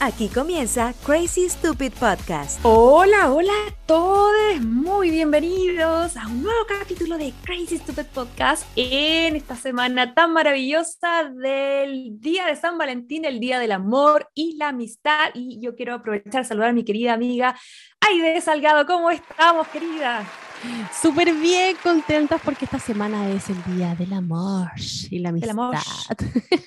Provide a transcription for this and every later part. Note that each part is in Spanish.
Aquí comienza Crazy Stupid Podcast. Hola, hola a todos, muy bienvenidos a un nuevo capítulo de Crazy Stupid Podcast en esta semana tan maravillosa del Día de San Valentín, el Día del Amor y la Amistad. Y yo quiero aprovechar a saludar a mi querida amiga Aide Salgado. ¿Cómo estamos, querida? Súper bien, contentas porque esta semana es el Día del Amor y la Amistad. amor.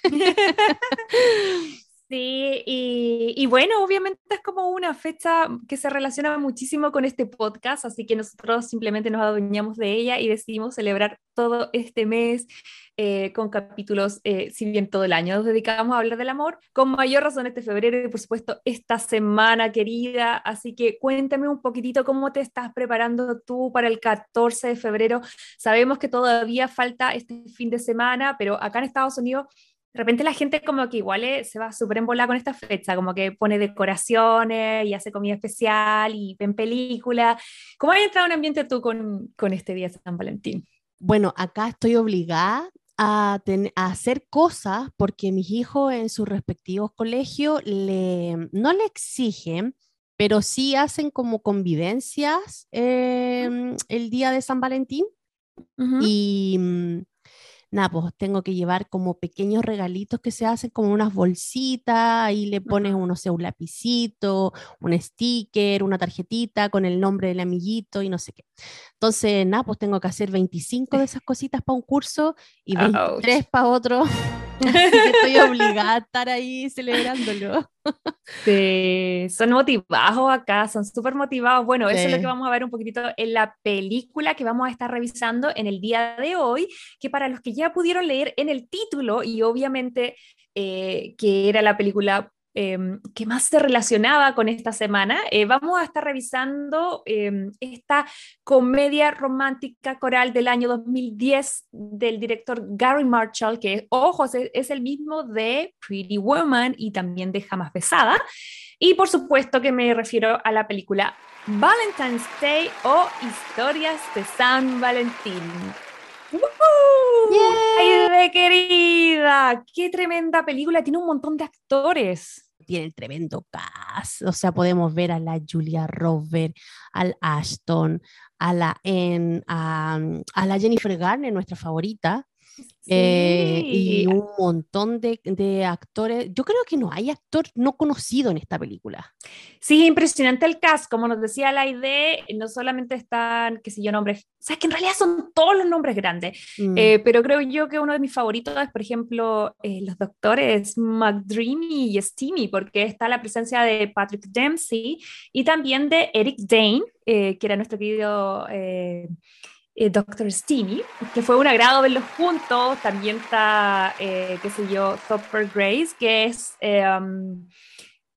Sí, y, bueno, obviamente es como una fecha que se relaciona muchísimo con este podcast, así que nosotros simplemente nos adueñamos de ella y decidimos celebrar todo este mes eh, con capítulos, eh, si bien todo el año nos dedicamos a hablar del amor, con mayor razón este febrero y por supuesto esta semana querida, así que cuéntame un poquitito cómo te estás preparando tú para el 14 de febrero. Sabemos que todavía falta este fin de semana, pero acá en Estados Unidos de repente la gente como que igual eh, se va súper embolada con esta fecha, como que pone decoraciones y hace comida especial y ven películas. ¿Cómo has entrado en un ambiente tú con, con este día de San Valentín? Bueno, acá estoy obligada a, a, hacer cosas porque mis hijos en sus respectivos colegios le, no le exigen, pero sí hacen como convivencias eh, el día de San Valentín. Uh -huh. Y mm, nada, pues tengo que llevar como pequeños regalitos que se hacen como unas bolsitas, ahí le pones, no sé, un lapicito, un sticker, una tarjetita con el nombre del amiguito y no sé qué. Entonces, nada, pues tengo que hacer 25 de esas cositas para un curso y 23 para otro. Estoy obligada a estar ahí celebrándolo. Sí, son motivados acá, son súper motivados. Bueno, eso es lo que vamos a ver un poquitito en la película que vamos a estar revisando en el día de hoy, que para los que ya pudieron leer en el título y obviamente eh, que era la película eh, que más se relacionaba con esta semana, eh, vamos a estar revisando eh, esta comedia romántica coral del año 2010 del director Gary Marshall, que, ojo, es, es el mismo de Pretty Woman y también de Jamás Besada. Y por supuesto que me refiero a la película Valentine's Day o Historias de San Valentín. ¡Ay, de querida! ¡Qué tremenda película! Tiene un montón de actores tienen tremendo cast. O sea, podemos ver a la Julia Robert, al Ashton, a la, en, a la Jennifer Garner, nuestra favorita. Sí. Eh, y un montón de, de, actores. Yo creo que no hay actor no conocido en esta película. Sí, impresionante el cast. Como nos decía la idea, no solamente están, qué sé yo, nombres, o sea, que en realidad son todos los nombres grandes, mm. eh, pero creo yo que uno de mis favoritos es, por ejemplo, eh, los doctores McDreamy y Steamy, porque está la presencia de Patrick Dempsey y también de Eric Dane, eh, que era nuestro querido eh, Dr. Steamy, que fue un agrado verlos juntos. También está, eh, qué sé yo, Topper Grace, que es eh, um,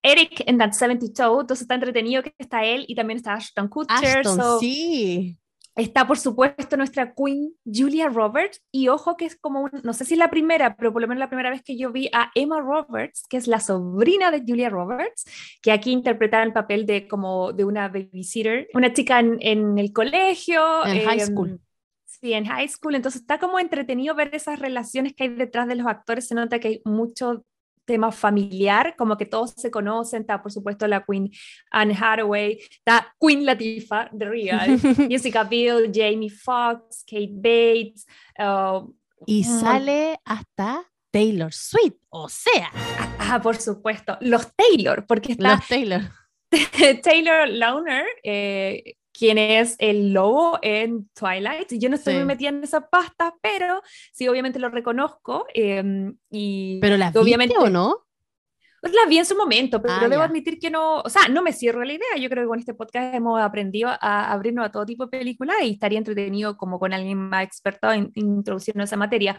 Eric en That 72. Entonces está entretenido que está él y también está Ashton Kutcher. Ashton, so, sí. Está, por supuesto, nuestra Queen Julia Roberts. Y ojo que es como, un, no sé si es la primera, pero por lo menos la primera vez que yo vi a Emma Roberts, que es la sobrina de Julia Roberts, que aquí interpretaba el papel de como de una babysitter, una chica en, en el colegio. En eh, high school. Sí, en high school. Entonces está como entretenido ver esas relaciones que hay detrás de los actores. Se nota que hay mucho tema familiar, como que todos se conocen, está por supuesto la Queen Anne Hathaway, está Queen Latifah de Real, Jessica Biel, Jamie Foxx, Kate Bates. Uh, y sale hasta Taylor Swift, o sea. Ah, por supuesto, los Taylor, porque está los Taylor. Taylor Launer, eh, quien es el lobo en Twilight. Yo no estoy sí. muy metida en esa pasta, pero sí, obviamente lo reconozco. Eh, y ¿Pero la obviamente, viste o no? Pues la vi en su momento, pero ah, debo ya. admitir que no, o sea, no me cierro la idea. Yo creo que con este podcast hemos aprendido a abrirnos a todo tipo de películas y estaría entretenido como con alguien más experto en introducirnos a esa materia.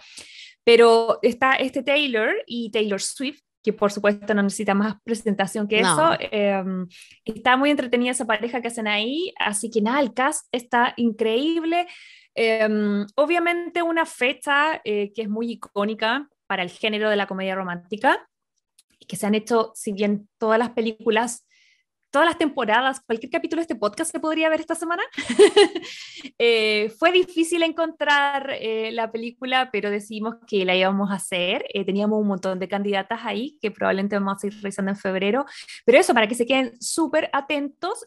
Pero está este Taylor y Taylor Swift, que por supuesto no necesita más presentación que no. eso. Eh, está muy entretenida esa pareja que hacen ahí, así que nada, el cast está increíble. Eh, obviamente una fecha eh, que es muy icónica para el género de la comedia romántica. que se han hecho, si bien todas las películas todas las temporadas, cualquier capítulo de este podcast se podría ver esta semana. Eh, fue difícil encontrar eh, la película, pero decidimos que la íbamos a hacer. Eh, teníamos un montón de candidatas ahí que probablemente vamos a ir revisando en febrero. Pero eso, para que se queden súper atentos,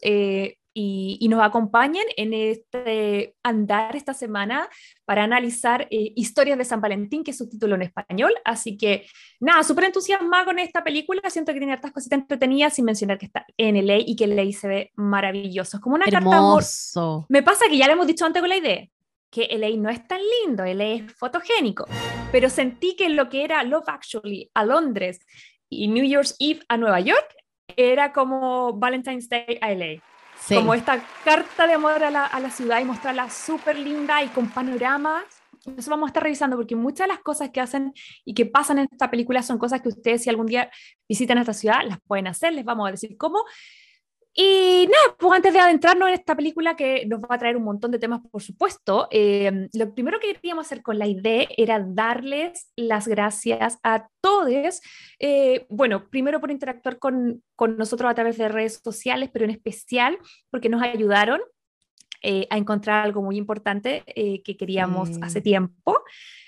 y, nos acompañen en este andar esta semana para analizar eh, Historias de San Valentín, que es su título en español. Así que nada, súper entusiasmada con esta película. Siento que tiene hartas cositas entretenidas, sin mencionar que está en LA y que LA se ve maravilloso. Es como una carta amor. Me pasa que ya lo hemos dicho antes con la idea que LA no es tan lindo, LA es fotogénico, pero sentí que lo que era Love Actually a Londres y New Year's Eve a Nueva York era como Valentine's Day a LA. Como esta carta de amor a la, a la ciudad y mostrarla súper linda y con panoramas. Eso vamos a estar revisando porque muchas de las cosas que hacen y que pasan en esta película son cosas que ustedes si algún día visitan esta ciudad las pueden hacer, les vamos a decir cómo. Y nada, pues antes de adentrarnos en esta película que nos va a traer un montón de temas, por supuesto, eh, lo primero que queríamos hacer con la idea era darles las gracias a todos. Eh, bueno, primero por interactuar con, con, nosotros a través de redes sociales, pero en especial porque nos ayudaron eh, a encontrar algo muy importante que queríamos hace tiempo.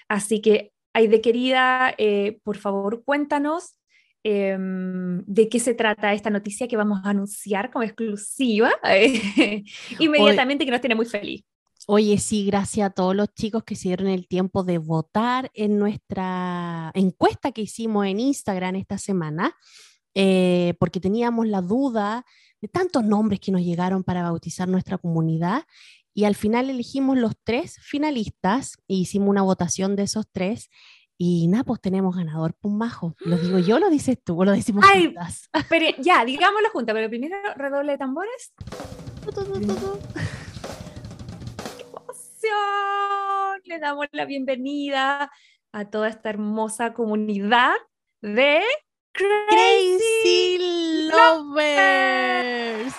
Así que, Aide querida, por favor, cuéntanos Em, de qué se trata esta noticia que vamos a anunciar como exclusiva inmediatamente que nos tiene muy feliz. Oye, sí, gracias a todos los chicos que se dieron el tiempo de votar en nuestra encuesta que hicimos en Instagram esta semana, eh, porque teníamos la duda de tantos nombres que nos llegaron para bautizar nuestra comunidad y al final elegimos los tres finalistas e hicimos una votación de esos tres y nada, pues tenemos ganador, pues majo. ¿Lo digo yo lo dices tú o lo decimos Ay, Pero ya, digámoslo juntas, pero primero redoble de tambores. ¡Qué emoción! Le damos la bienvenida a toda esta hermosa comunidad de Crazy, Lovers.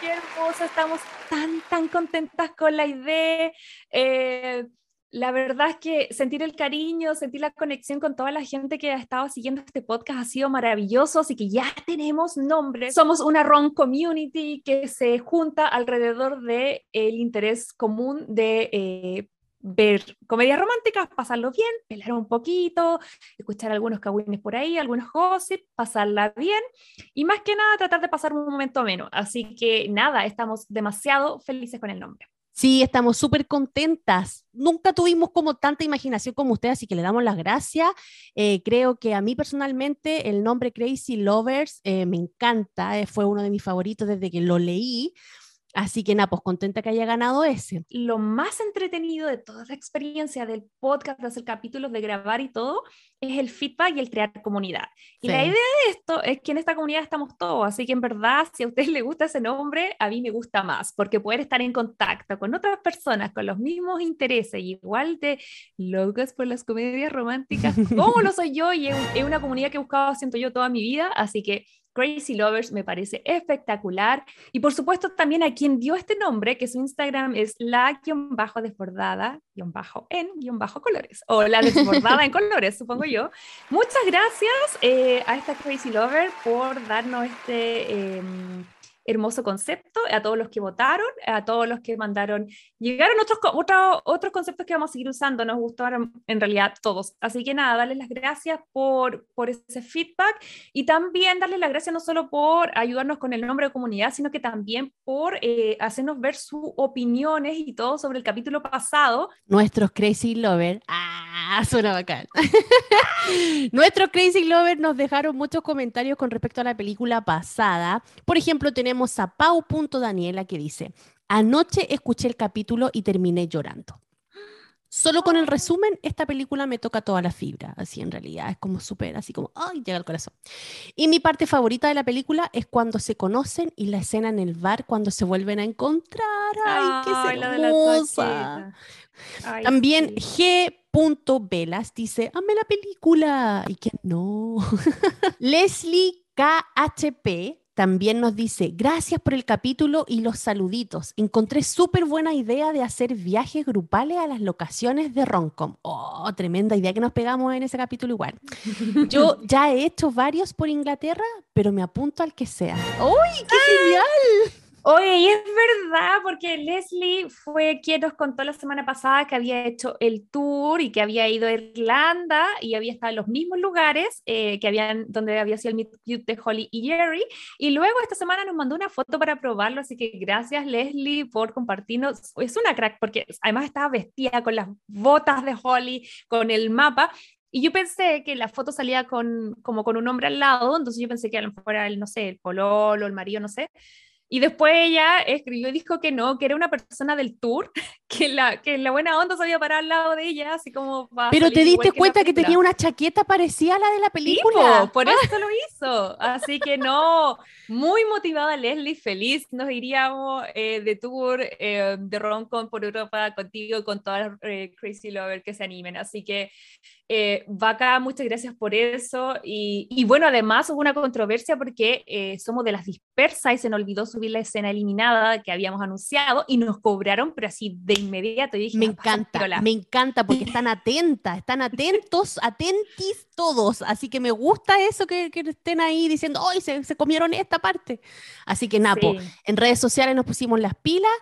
¡Qué hermosa! Estamos tan, tan contentas con la idea. Eh, la verdad es que sentir el cariño, sentir la conexión con toda la gente que ha estado siguiendo este podcast ha sido maravilloso, así que ya tenemos nombre. Somos una RON community que se junta alrededor del el interés común de eh, ver comedias románticas, pasarlo bien, pelar un poquito, escuchar algunos cagüines por ahí, algunos gossip, pasarla bien y más que nada tratar de pasar un momento menos. Así que nada, estamos demasiado felices con el nombre. Sí, estamos súper contentas. Nunca tuvimos como tanta imaginación como usted, así que le damos las gracias. Eh, creo que a mí personalmente el nombre Crazy Lovers eh, me encanta, eh, fue uno de mis favoritos desde que lo leí. Así que nada, pues contenta que haya ganado ese. Lo más entretenido de toda la experiencia del podcast, de hacer capítulos, de grabar y todo, es el feedback y el crear comunidad. Y la idea de esto es que en esta comunidad estamos todos, así que en verdad, si a ustedes les gusta ese nombre, a mí me gusta más, porque poder estar en contacto con otras personas con los mismos intereses, igual de locas por las comedias románticas, como lo soy yo, y es, una comunidad que he buscado, siento yo, toda mi vida, así que Crazy Lovers me parece espectacular. Y por supuesto también a quien dio este nombre, que su Instagram es la-desbordada, bajo en, bajo colores, o la desbordada en colores, supongo yo. Muchas gracias eh, a esta Crazy Lover por darnos este... Em, hermoso concepto, a todos los que votaron, a todos los que mandaron. Llegaron otros, otros, otros conceptos que vamos a seguir usando, nos gustaron en realidad todos. Así que nada, darles las gracias por, por ese feedback y también darles las gracias no solo por ayudarnos con el nombre de comunidad, sino que también por eh, hacernos ver sus opiniones y todo sobre el capítulo pasado. Nuestros Crazy Lover. Ah, suena bacán. Nuestros Crazy Lover nos dejaron muchos comentarios con respecto a la película pasada. Por ejemplo, tenemos tenemos a Pau.daniela que dice, anoche escuché el capítulo y terminé llorando. Solo con el resumen, esta película me toca toda la fibra, así en realidad, es como súper, así como, ay, llega al corazón. Y mi parte favorita de la película es cuando se conocen y la escena en el bar cuando se vuelven a encontrar. ¡Ay, qué hermosa! También G. Velas dice, amé la película. ¿Y que no? Leslie KHP también nos dice, gracias por el capítulo y los saluditos. Encontré súper buena idea de hacer viajes grupales a las locaciones de Roncom. Oh, tremenda idea que nos pegamos en ese capítulo igual. Yo ya he hecho varios por Inglaterra, pero me apunto al que sea. ¡Uy, qué genial! Oye, y es verdad, porque Leslie fue quien nos contó la semana pasada que había hecho el tour y que había ido a Irlanda y había estado en los mismos lugares eh, que habían, donde había sido el meet de Holly y Jerry. Y luego esta semana nos mandó una foto para probarlo, así que gracias Leslie por compartirnos. Es una crack, porque además estaba vestida con las botas de Holly, con el mapa. Y yo pensé que la foto salía con, como con un hombre al lado, entonces yo pensé que a lo mejor era el, no sé, el pololo, el marido, no sé. Y después ella escribió y dijo que no, que era una persona del tour, que la, que la buena onda se había parado al lado de ella, así como... Pero te diste cuenta que, tenía una chaqueta parecida a la de la película. Sí, por eso lo hizo. Así que no, muy motivada Leslie, feliz nos iríamos eh, de tour eh, de Roncon por Europa contigo, con todas las eh, Crazy Lover que se animen. Así que eh, Vaca, muchas gracias por eso. Y, bueno, además hubo una controversia porque eh, somos de las dispersas y se nos olvidó subir la escena eliminada que habíamos anunciado y nos cobraron, pero así de inmediato. me encanta, me encanta porque están atentas, están atentos, atentis todos. Así que me gusta eso que, estén ahí diciendo, hoy se, se, comieron esta parte. Así que Napo, en redes sociales nos pusimos las pilas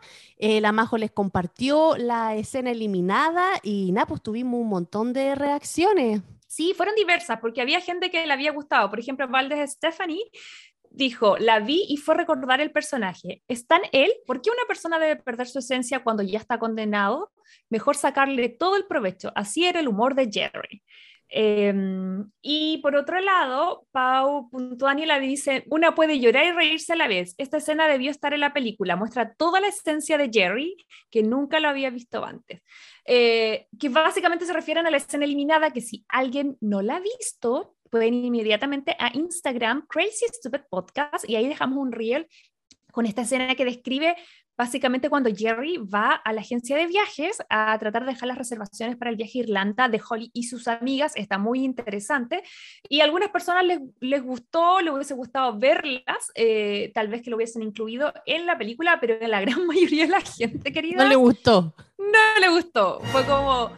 eh, la Majo les compartió la escena eliminada y nada, pues tuvimos un montón de reacciones. Sí, fueron diversas, porque había gente que le había gustado. Por ejemplo, Valdez Stephanie dijo, la vi y fue recordar el personaje. ¿Es tan él? ¿Por qué una persona debe perder su esencia cuando ya está condenado? Mejor sacarle todo el provecho. Así era el humor de Jerry. Em, y por otro lado, Pau Daniela dice, una puede llorar y reírse a la vez. Esta escena debió estar en la película, muestra toda la esencia de Jerry, que nunca lo había visto antes. Eh, que básicamente se refieren a la escena eliminada, que si alguien no la ha visto, pueden ir inmediatamente a Instagram, Crazy Stupid Podcast, y ahí dejamos un reel con esta escena que describe básicamente cuando Jerry va a la agencia de viajes a tratar de dejar las reservaciones para el viaje a Irlanda de Holly y sus amigas, está muy interesante. Y a algunas personas les, les gustó, les hubiese gustado verlas, eh, tal vez que lo hubiesen incluido en la película, pero a la gran mayoría de la gente querida no le gustó. No le gustó, fue como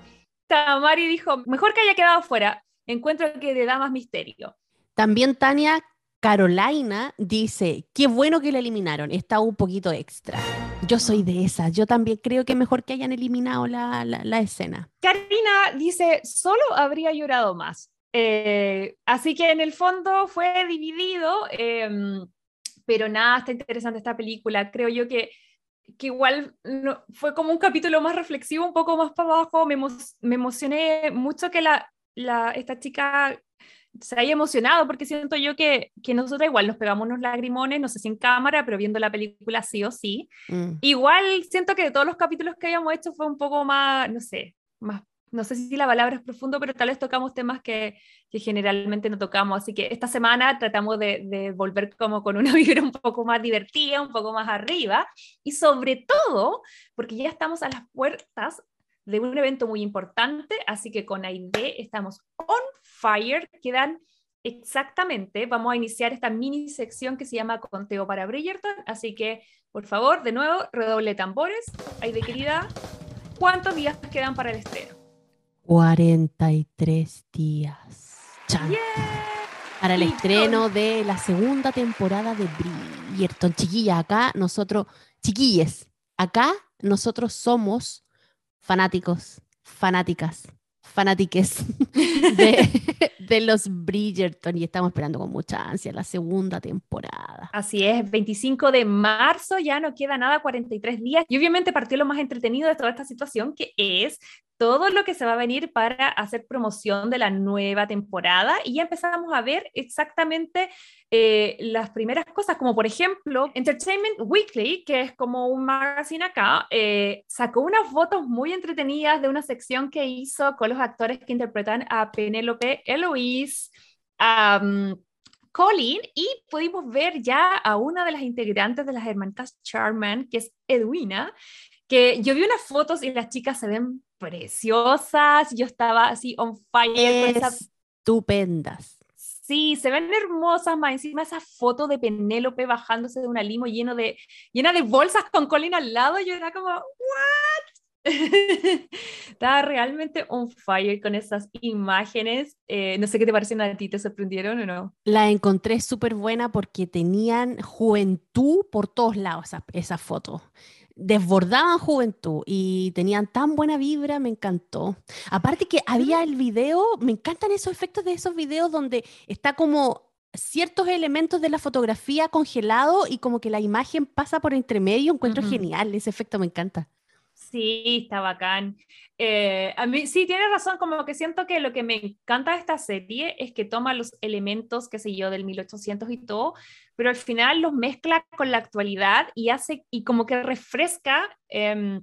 Tamari dijo, mejor que haya quedado fuera, encuentro que le da más misterio. También Tania Carolina dice, qué bueno que la eliminaron, está un poquito extra. Yo soy de esas, yo también creo que mejor que hayan eliminado la, la, escena. Karina dice, solo habría llorado más. Eh, así que en el fondo fue dividido, em, pero nada, está interesante esta película. Creo yo que, que igual fue como un capítulo más reflexivo, un poco más para abajo. Me, me emocioné mucho que la, la, esta chica se haya emocionado, porque siento yo que, que nosotros igual nos pegamos unos lagrimones, no sé si en cámara, pero viendo la película sí o sí. Mm. Igual siento que de todos los capítulos que habíamos hecho fue un poco más, no sé, más, no sé si la palabra es profundo, pero tal vez tocamos temas que, que generalmente no tocamos. Así que esta semana tratamos de, de, volver como con una vibra un poco más divertida, un poco más arriba, y sobre todo, porque ya estamos a las puertas de un evento muy importante, así que con Aide estamos on fire, quedan exactamente, vamos a iniciar esta mini sección que se llama Conteo para Bridgerton, así que por favor, de nuevo, redoble tambores, Aide querida, ¿cuántos días quedan para el estreno? 43 días. Para el estreno de la segunda temporada de Bridgerton. Chiquilla, acá nosotros, chiquilles, acá nosotros somos fanáticos, fanáticas, fanátiques de, de, los Bridgerton y estamos esperando con mucha ansia la segunda temporada. Así es, 25 de marzo, ya no queda nada, 43 días y obviamente partió lo más entretenido de toda esta situación que es todo lo que se va a venir para hacer promoción de la nueva temporada y ya empezamos a ver exactamente eh, las primeras cosas, como por ejemplo Entertainment Weekly, que es como un magazine acá, eh, sacó unas fotos muy entretenidas de una sección que hizo con los actores que interpretan a Penélope Eloise. a Colin y pudimos ver ya a una de las integrantes de las hermanitas Charman, que es Edwina, que yo vi unas fotos y las chicas se ven preciosas, yo estaba así on fire. Estupendas. Sí, se ven hermosas, más encima esa foto de Penélope bajándose de una limo lleno de, llena de bolsas con Colin al lado, yo era como, ¿what? Estaba realmente on fire con esas imágenes. Eh, no sé qué te parecen a ti, ¿te sorprendieron o no? La encontré súper buena porque tenían juventud por todos lados esas esa fotos desbordaban juventud y tenían tan buena vibra, me encantó. Aparte que había el video, me encantan esos efectos de esos videos donde está como ciertos elementos de la fotografía congelado y como que la imagen pasa por entre medio, encuentro genial, ese efecto me encanta. Sí, está bacán. Eh, a mí sí, tienes razón, como que siento que lo que me encanta de esta serie es que toma los elementos, qué sé yo, del 1800 y todo, pero al final los mezcla con la actualidad y hace, y como que refresca em,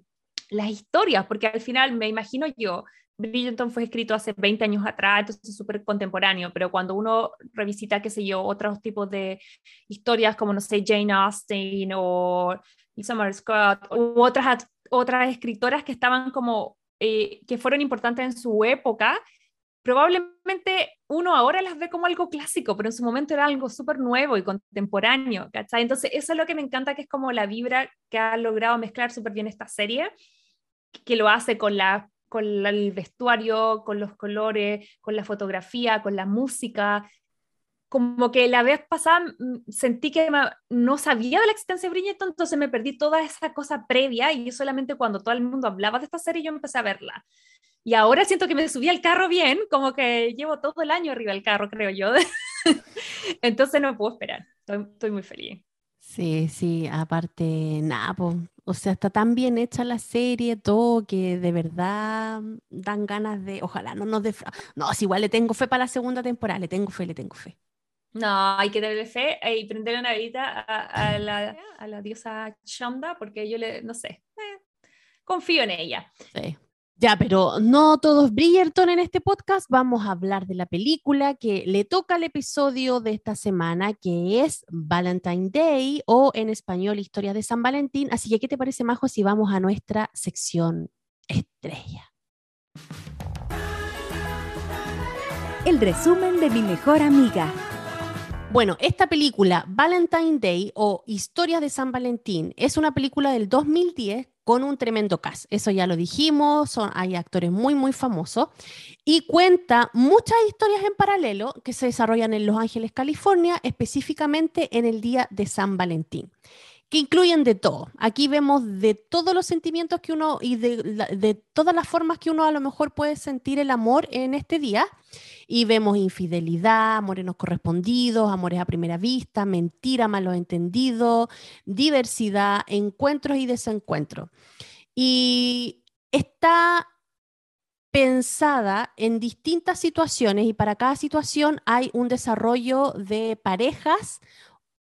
las historias, porque al final me imagino yo, Bridgerton fue escrito hace 20 años atrás, entonces es súper contemporáneo, pero cuando uno revisita, qué sé yo, otros tipos de historias como, no sé, Jane Austen o Summer Scott u otras, otras escritoras que estaban como, eh, que fueron importantes en su época, probablemente uno ahora las ve como algo clásico, pero en su momento era algo súper nuevo y contemporáneo, ¿cachai? Entonces eso es lo que me encanta, que es como la vibra que ha logrado mezclar súper bien esta serie, que lo hace con, la, con el vestuario, con los colores, con la fotografía, con la música, como que la vez pasada mm, sentí que no sabía de la existencia de Bridgerton, entonces me perdí toda esa cosa previa y solamente cuando todo el mundo hablaba de esta serie yo empecé a verla. Y ahora siento que me subí al carro bien, como que llevo todo el año arriba del carro, creo yo. entonces no puedo esperar, estoy, muy feliz. Sí, sí, aparte, nada, pues, o sea, está tan bien hecha la serie, todo, que de verdad dan ganas de, ojalá no nos defra... No, si igual le tengo fe para la segunda temporada, le tengo fe, le tengo fe. No, hay que tenerle fe y prender una velita a, la, a, la, diosa Shonda porque yo le, no sé, eh, confío en ella. Sí. Ya, pero no todos Bridgerton en este podcast. Vamos a hablar de la película que le toca al episodio de esta semana, que es Valentine Day o en español Historia de San Valentín. Así que, ¿qué te parece, Majo, si vamos a nuestra sección estrella? El resumen de mi mejor amiga. Bueno, esta película, Valentine Day o Historia de San Valentín, es una película del 2010 con un tremendo cast. Eso ya lo dijimos, son, hay actores muy, muy famosos y cuenta muchas historias en paralelo que se desarrollan en Los Ángeles, California, específicamente en el día de San Valentín que incluyen de todo. Aquí vemos de todos los sentimientos que uno y de, de, todas las formas que uno a lo mejor puede sentir el amor en este día. Y vemos infidelidad, amores no correspondidos, amores a primera vista, mentira, malos entendidos, diversidad, encuentros y desencuentros. Y está pensada en distintas situaciones y para cada situación hay un desarrollo de parejas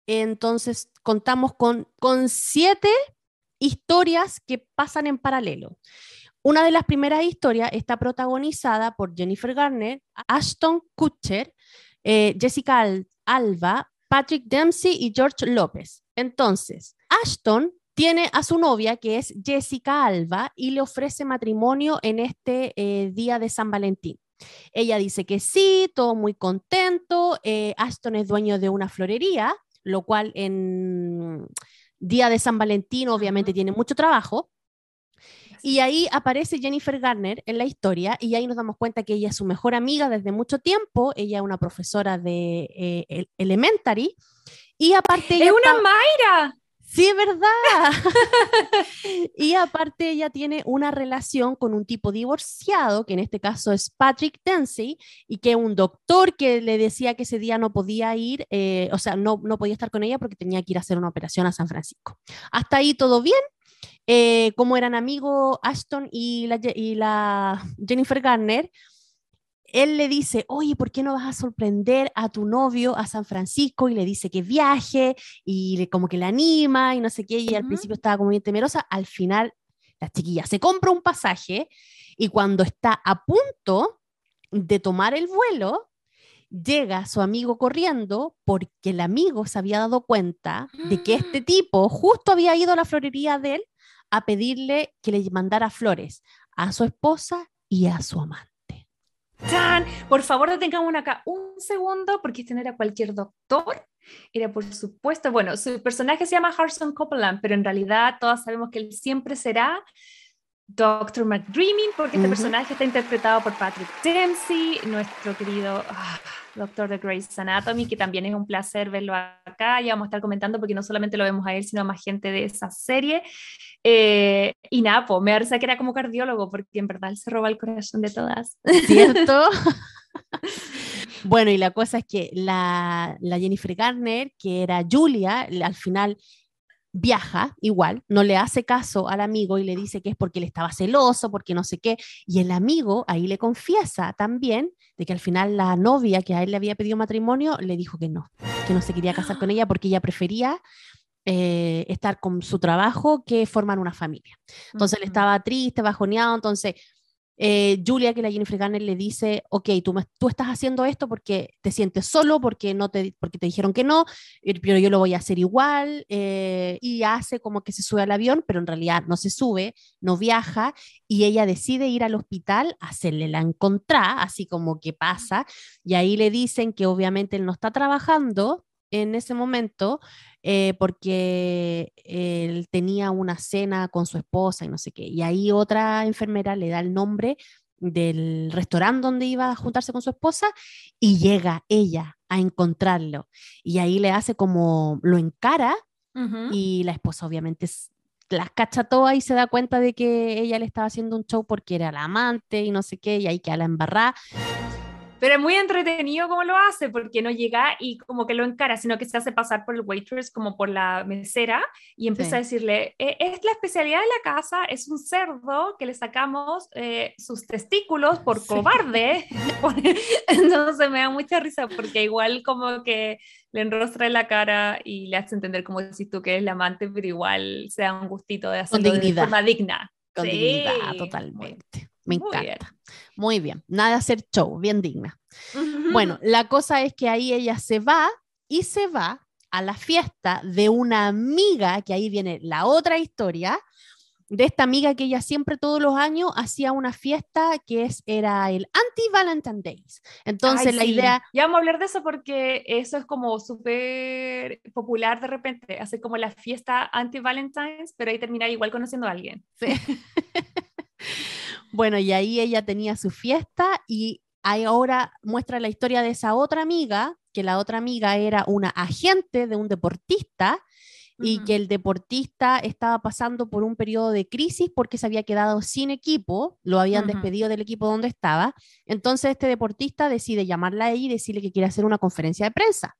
entonces contamos con, con siete historias que pasan en paralelo. Una de las primeras historias está protagonizada por Jennifer Garner, Ashton Kutcher, eh, Jessica Alba, Patrick Dempsey y George López. Entonces, Ashton tiene a su novia, que es Jessica Alba, y le ofrece matrimonio en este eh, día de San Valentín. Ella dice que sí, todo muy contento. Eh, Ashton es dueño de una florería lo cual en Día de San Valentín obviamente tiene mucho trabajo. Y ahí aparece Jennifer Garner en la historia y ahí nos damos cuenta que ella es su mejor amiga desde mucho tiempo. Ella es una profesora de eh, Elementary y aparte... ¡Es una Mayra! Sí, es verdad. y aparte ella tiene una relación con un tipo divorciado, que en este caso es Patrick Dempsey, y que un doctor que le decía que ese día no podía ir, eh, o sea, no, no podía estar con ella porque tenía que ir a hacer una operación a San Francisco. Hasta ahí todo bien. Eh, como eran amigos Ashton y la, y la Jennifer Garner, él le dice, oye, ¿por qué no vas a sorprender a tu novio a San Francisco? Y le dice que viaje y le, como que le anima y no sé qué. Y al principio estaba como bien temerosa. Al final, la chiquilla se compra un pasaje y cuando está a punto de tomar el vuelo, llega su amigo corriendo porque el amigo se había dado cuenta de que este tipo justo había ido a la florería de él a pedirle que le mandara flores a su esposa y a su amante. ¡Tan! Por favor, detengamos acá un segundo, porque este no era cualquier doctor. Era, por supuesto, bueno, su personaje se llama Harrison Copeland, pero en realidad todos sabemos que él siempre será Dr. McDreaming, porque este personaje está interpretado por Patrick Dempsey, nuestro querido ah, doctor de Grey's Anatomy, que también es un placer verlo acá. Ya vamos a estar comentando porque no solamente lo vemos a él, sino a más gente de esa serie. Eh, y nada, pues, me parece que era como cardiólogo, porque en verdad él se roba el corazón de todas. ¿Cierto? bueno, y la cosa es que la, la Jennifer Garner, que era Julia, al final viaja igual, no le hace caso al amigo y le dice que es porque él estaba celoso, porque no sé qué, y el amigo ahí le confiesa también de que al final la novia que a él le había pedido matrimonio le dijo que no, que no se quería casar con ella porque ella prefería eh, estar con su trabajo que formar una familia. Entonces él estaba triste, bajoneado, entonces eh, Julia, que la Jennifer Garner le dice, ok, tú, estás haciendo esto porque te sientes solo, porque, no te, porque te dijeron que no, pero yo lo voy a hacer igual, eh, y hace como que se sube al avión, pero en realidad no se sube, no viaja, y ella decide ir al hospital a hacerle la encontrá, así como que pasa, y ahí le dicen que obviamente él no está trabajando en ese momento, eh, porque él tenía una cena con su esposa y no sé qué. Y ahí otra enfermera le da el nombre del restaurante donde iba a juntarse con su esposa y llega ella a encontrarlo. Y ahí le hace como lo encara y la esposa obviamente las cacha todas y se da cuenta de que ella le estaba haciendo un show porque era la amante y no sé qué, y ahí queda la embarrada. Pero es muy entretenido como lo hace, porque no llega y como que lo encara, sino que se hace pasar por el waitress como por la mesera y empieza a decirle, e, es la especialidad de la casa, es un cerdo que le sacamos eh, sus testículos por cobarde. Entonces me da mucha risa porque igual como que le enrostra en la cara y le hace entender como decís tú que es la amante, pero igual se da un gustito de hacerlo de forma digna. Con dignidad, totalmente. Me encanta. Muy bien. Nada de hacer show, bien digna. Bueno, la cosa es que ahí ella se va y se va a la fiesta de una amiga, que ahí viene la otra historia, de esta amiga que ella siempre todos los años hacía una fiesta que es, era el anti-Valentine Days. Entonces la idea... Ya vamos a hablar de eso porque eso es como súper popular de repente, hacer como la fiesta anti-Valentines, pero ahí terminar igual conociendo a alguien. Sí. Bueno, y ahí ella tenía su fiesta y ahora muestra la historia de esa otra amiga, que la otra amiga era una agente de un deportista y que el deportista estaba pasando por un periodo de crisis porque se había quedado sin equipo, lo habían despedido del equipo donde estaba. Entonces este deportista decide llamarla a ella y decirle que quiere hacer una conferencia de prensa.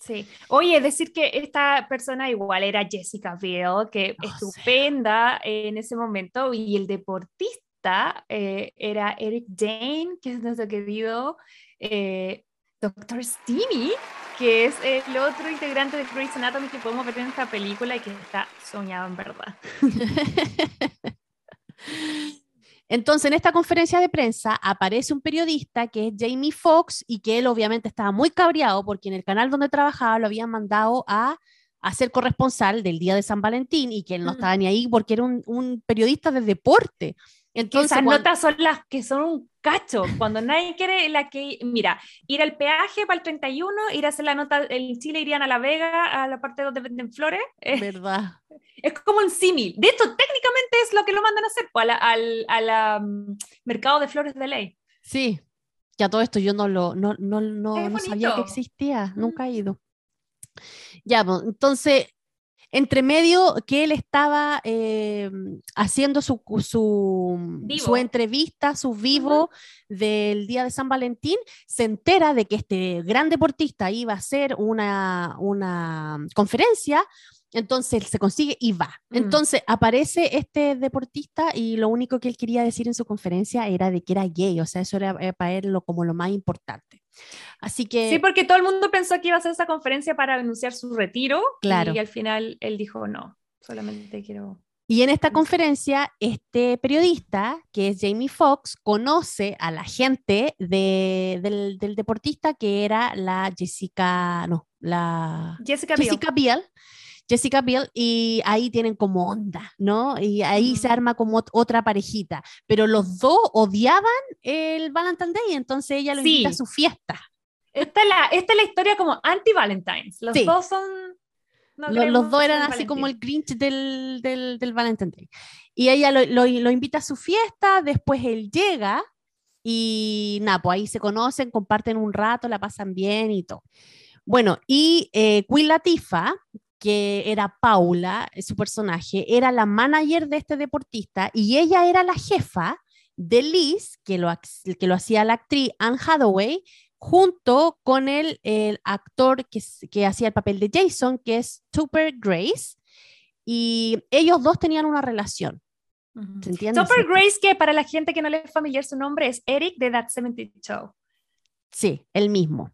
Sí. Oye, decir que esta persona igual era Jessica Biel, que oh, estupenda en ese momento, y el deportista eh, era Eric Dane, que es nuestro querido eh, Doctor Steamy, que es el otro integrante de Grey's Anatomy que podemos ver en esta película y que está soñado en verdad. Entonces, en esta conferencia de prensa aparece un periodista que es Jamie Foxx y que él obviamente estaba muy cabreado porque en el canal donde trabajaba lo habían mandado a, ser corresponsal del Día de San Valentín y que él no estaba ni ahí porque era un, un periodista de deporte. Entonces, esas notas son las que son un cacho. Cuando nadie quiere la que, mira, ir al peaje para el 31, ir a hacer la nota, en Chile irían a La Vega, a la parte donde venden flores. ¿Verdad? Es como un símil. De hecho, técnicamente es lo que lo mandan a hacer, pues, al, al mm, mercado de flores de ley. Sí, ya todo esto yo no lo, no, no, no, no sabía que existía, nunca he ido. Ya, pues, entonces entre medio que él estaba eh, haciendo su, su, entrevista, su vivo del día de San Valentín, se entera de que este gran deportista iba a hacer una, una conferencia entonces se consigue y va. Mm. Entonces aparece este deportista y lo único que él quería decir en su conferencia era de que era gay, o sea, eso era eh, para él lo, como lo más importante. Así que... Sí, porque todo el mundo pensó que iba a hacer esa conferencia para anunciar su retiro claro. y al final él dijo no, solamente quiero... Y en esta conferencia, este periodista, que es Jamie Foxx, conoce a la gente del, deportista que era la Jessica, no, la Jessica, Jessica Biel Jessica Biel, y ahí tienen como onda, ¿no? Y ahí se arma como otra parejita, pero los dos odiaban el Valentine's Day, entonces ella lo invita a su fiesta. Esta es la, esta es la historia como anti-Valentine's, los dos son... los, dos eran así como el Grinch del, del, del Valentine's Day. Y ella lo, lo, lo invita a su fiesta, después él llega y nada, pues ahí se conocen, comparten un rato, la pasan bien y todo. Bueno, y eh, Queen Latifa, que era Paula, eh, su personaje, era la manager de este deportista y ella era la jefa de Liz, que lo, que lo hacía la actriz Anne Hathaway, junto con el, el actor que, que, hacía el papel de Jason, que es Tupper Grace, y ellos dos tenían una relación. Tupper Grace, que para la gente que no le es familiar su nombre, es Eric de That 70 Show. Sí, el mismo.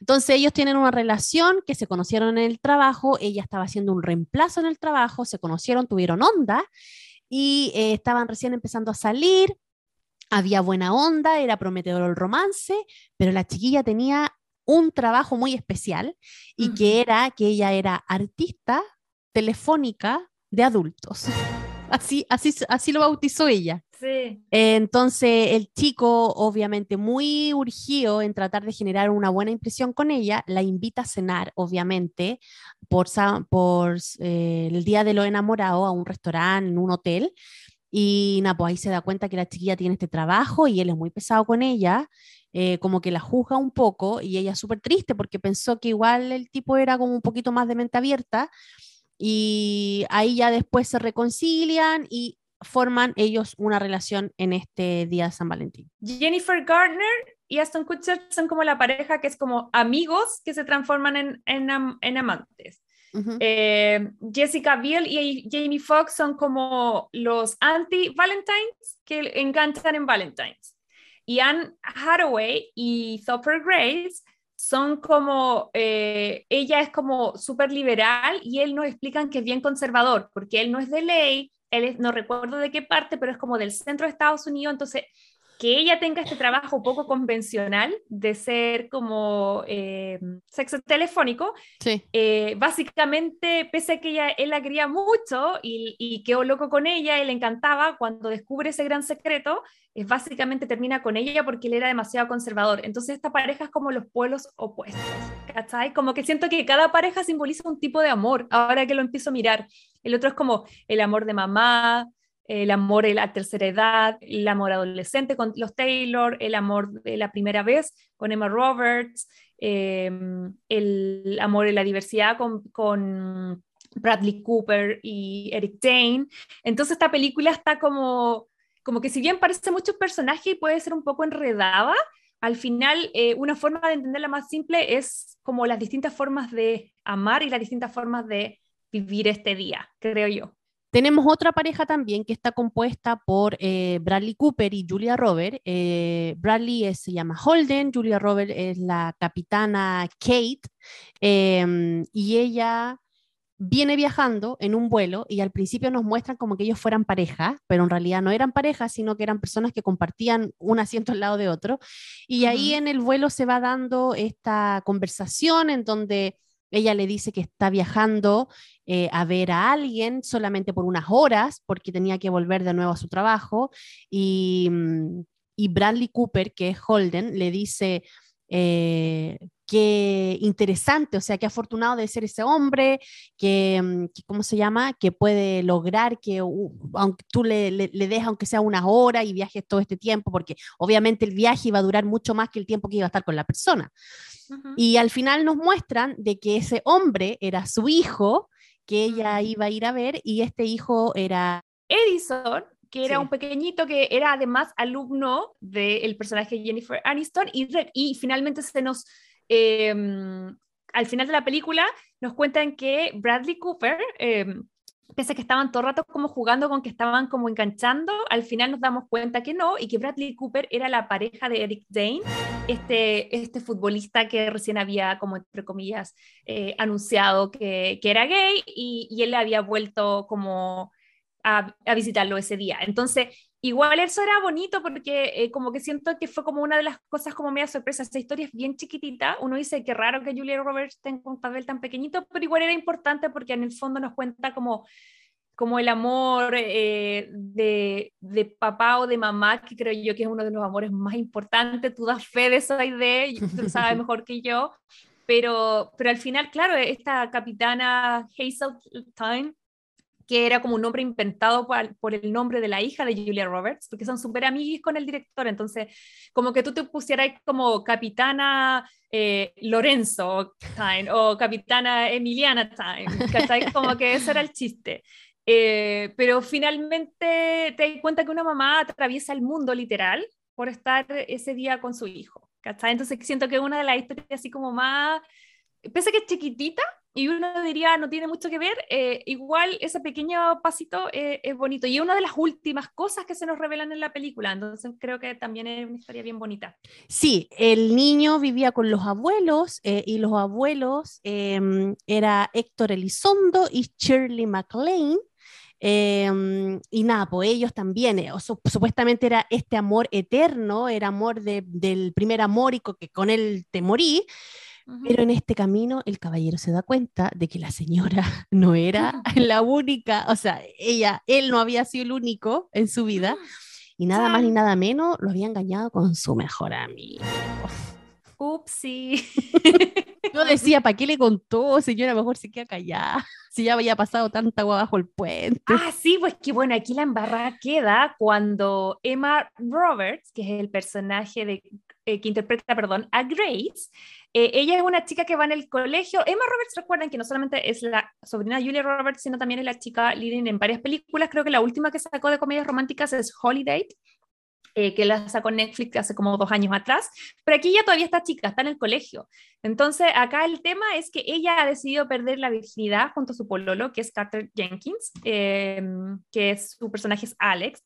Entonces ellos tienen una relación que se conocieron en el trabajo, ella estaba haciendo un reemplazo en el trabajo, se conocieron, tuvieron onda y eh, estaban recién empezando a salir, había buena onda, era prometedor el romance, pero la chiquilla tenía un trabajo muy especial y que era que ella era artista telefónica de adultos. Así, así, así lo bautizó ella. Sí. Entonces, el chico, obviamente muy urgido en tratar de generar una buena impresión con ella, la invita a cenar, obviamente, por, por eh, el día de lo enamorado a un restaurante, en un hotel. Y nada, pues ahí se da cuenta que la chiquilla tiene este trabajo y él es muy pesado con ella, eh, como que la juzga un poco y ella súper triste porque pensó que igual el tipo era como un poquito más de mente abierta y ahí ya después se reconcilian y forman ellos una relación en este día de San Valentín. Jennifer Garner y Aston Kutcher son como la pareja que es como amigos que se transforman en, en, amantes. Eh, Jessica Biel y Jamie Foxx son como los anti-Valentines que enganchan en Valentines. Y Anne Hathaway y Thopper Grace son como, eh, ella es como súper liberal y él nos explican que es bien conservador, porque él no es de ley, él es, no recuerdo de qué parte, pero es como del centro de Estados Unidos, entonces que ella tenga este trabajo poco convencional de ser como eh, sexo telefónico, eh, básicamente, pese a que ella, él la quería mucho y, y, quedó loco con ella, él le encantaba, cuando descubre ese gran secreto, es básicamente termina con ella porque él era demasiado conservador. Entonces esta pareja es como los pueblos opuestos, ¿cachai? Como que siento que cada pareja simboliza un tipo de amor, ahora que lo empiezo a mirar. El otro es como el amor de mamá, el amor de la tercera edad, el amor adolescente con los Taylor, el amor de la primera vez con Emma Roberts, em, el amor de la diversidad con, con, Bradley Cooper y Eric Dane. Entonces esta película está como, como que si bien parece muchos personajes y puede ser un poco enredada, al final eh, una forma de entenderla más simple es como las distintas formas de amar y las distintas formas de vivir este día, creo yo. Tenemos otra pareja también que está compuesta por eh, Bradley Cooper y Julia Roberts. Eh, Bradley se llama Holden, Julia Roberts es la capitana Kate em, y ella viene viajando en un vuelo y al principio nos muestran como que ellos fueran pareja, pero en realidad no eran pareja, sino que eran personas que compartían un asiento al lado de otro. Y ahí en el vuelo se va dando esta conversación en donde ella le dice que está viajando eh, a ver a alguien solamente por unas horas porque tenía que volver de nuevo a su trabajo y, mm, y Bradley Cooper, que es Holden, le dice... Eh, qué interesante, o sea, qué afortunado de ser ese hombre, que, mm, ¿cómo se llama? Que puede lograr que, aunque tú le, le, dejes, aunque sea unas horas y viajes todo este tiempo, porque obviamente el viaje iba a durar mucho más que el tiempo que iba a estar con la persona. Y al final nos muestran de que ese hombre era su hijo, que ella iba a ir a ver, y este hijo era... Edison, que era un pequeñito que era además alumno del personaje Jennifer Aniston, y, y finalmente se nos Em, al final de la película nos cuentan que Bradley Cooper, em, pese a que estaban todo el rato como jugando con que estaban como enganchando, al final nos damos cuenta que no y que Bradley Cooper era la pareja de Eric Dane, este, este futbolista que recién había como entre comillas eh, anunciado que, que, era gay y, y, él había vuelto como a visitarlo ese día. Entonces igual eso era bonito porque eh, como que siento que fue como una de las cosas como media sorpresa. Esta historia es bien chiquitita. Uno dice que raro que Julia Roberts tenga un papel tan pequeñito, pero igual era importante porque en el fondo nos cuenta como como el amor eh, de, de, papá o de mamá, que creo yo que es uno de los amores más importantes, tú das fe de esa idea, y tú lo sabes mejor que yo, pero, pero al final, claro, esta capitana Hazeltine, que era como un nombre inventado por, por, el nombre de la hija de Julia Roberts, porque son súper amigos con el director, entonces como que tú te pusieras como capitana eh, Lorenzo Time o capitana Emiliana Time, como que ese era el chiste. Eh, pero finalmente te das cuenta que una mamá atraviesa el mundo literal por estar ese día con su hijo. ¿cachai? Entonces siento que una de las historias así como más, pese a que es chiquitita y uno diría no tiene mucho que ver, eh, igual ese pequeño pasito eh, es bonito y es una de las últimas cosas que se nos revelan en la película, entonces creo que también es una historia bien bonita. Sí, el niño vivía con los abuelos y los abuelos em, era Héctor Elizondo y Shirley MacLaine Em, y nada, pues ellos también, eh, supuestamente era este amor eterno, era amor del primer amor y que con él te morí, pero en este camino el caballero se da cuenta de que la señora no era la única, o sea, ella, él no había sido el único en su vida y nada más ni nada menos lo había engañado con su mejor amigo. Upsi. Yo decía, ¿para qué le contó? Señora, mejor se queda callada. Si ya había pasado tanta agua bajo el puente. Ah, sí, pues que bueno, aquí la embarrada queda cuando Emma Roberts, que es el personaje de, eh, que interpreta, perdón, a Grace, eh, ella es una chica que va en el colegio. Emma Roberts, recuerden que no solamente es la sobrina Julia Roberts, sino también es la chica leading en varias películas. Creo que la última que sacó de comedias románticas es Holiday, eh, que la sacó Netflix hace como dos años atrás, pero aquí ya todavía está chica, está en el colegio. Entonces, acá el tema es que ella ha decidido perder la virginidad junto a su pololo, que es Carter Jenkins, em, que es, su personaje es Alex.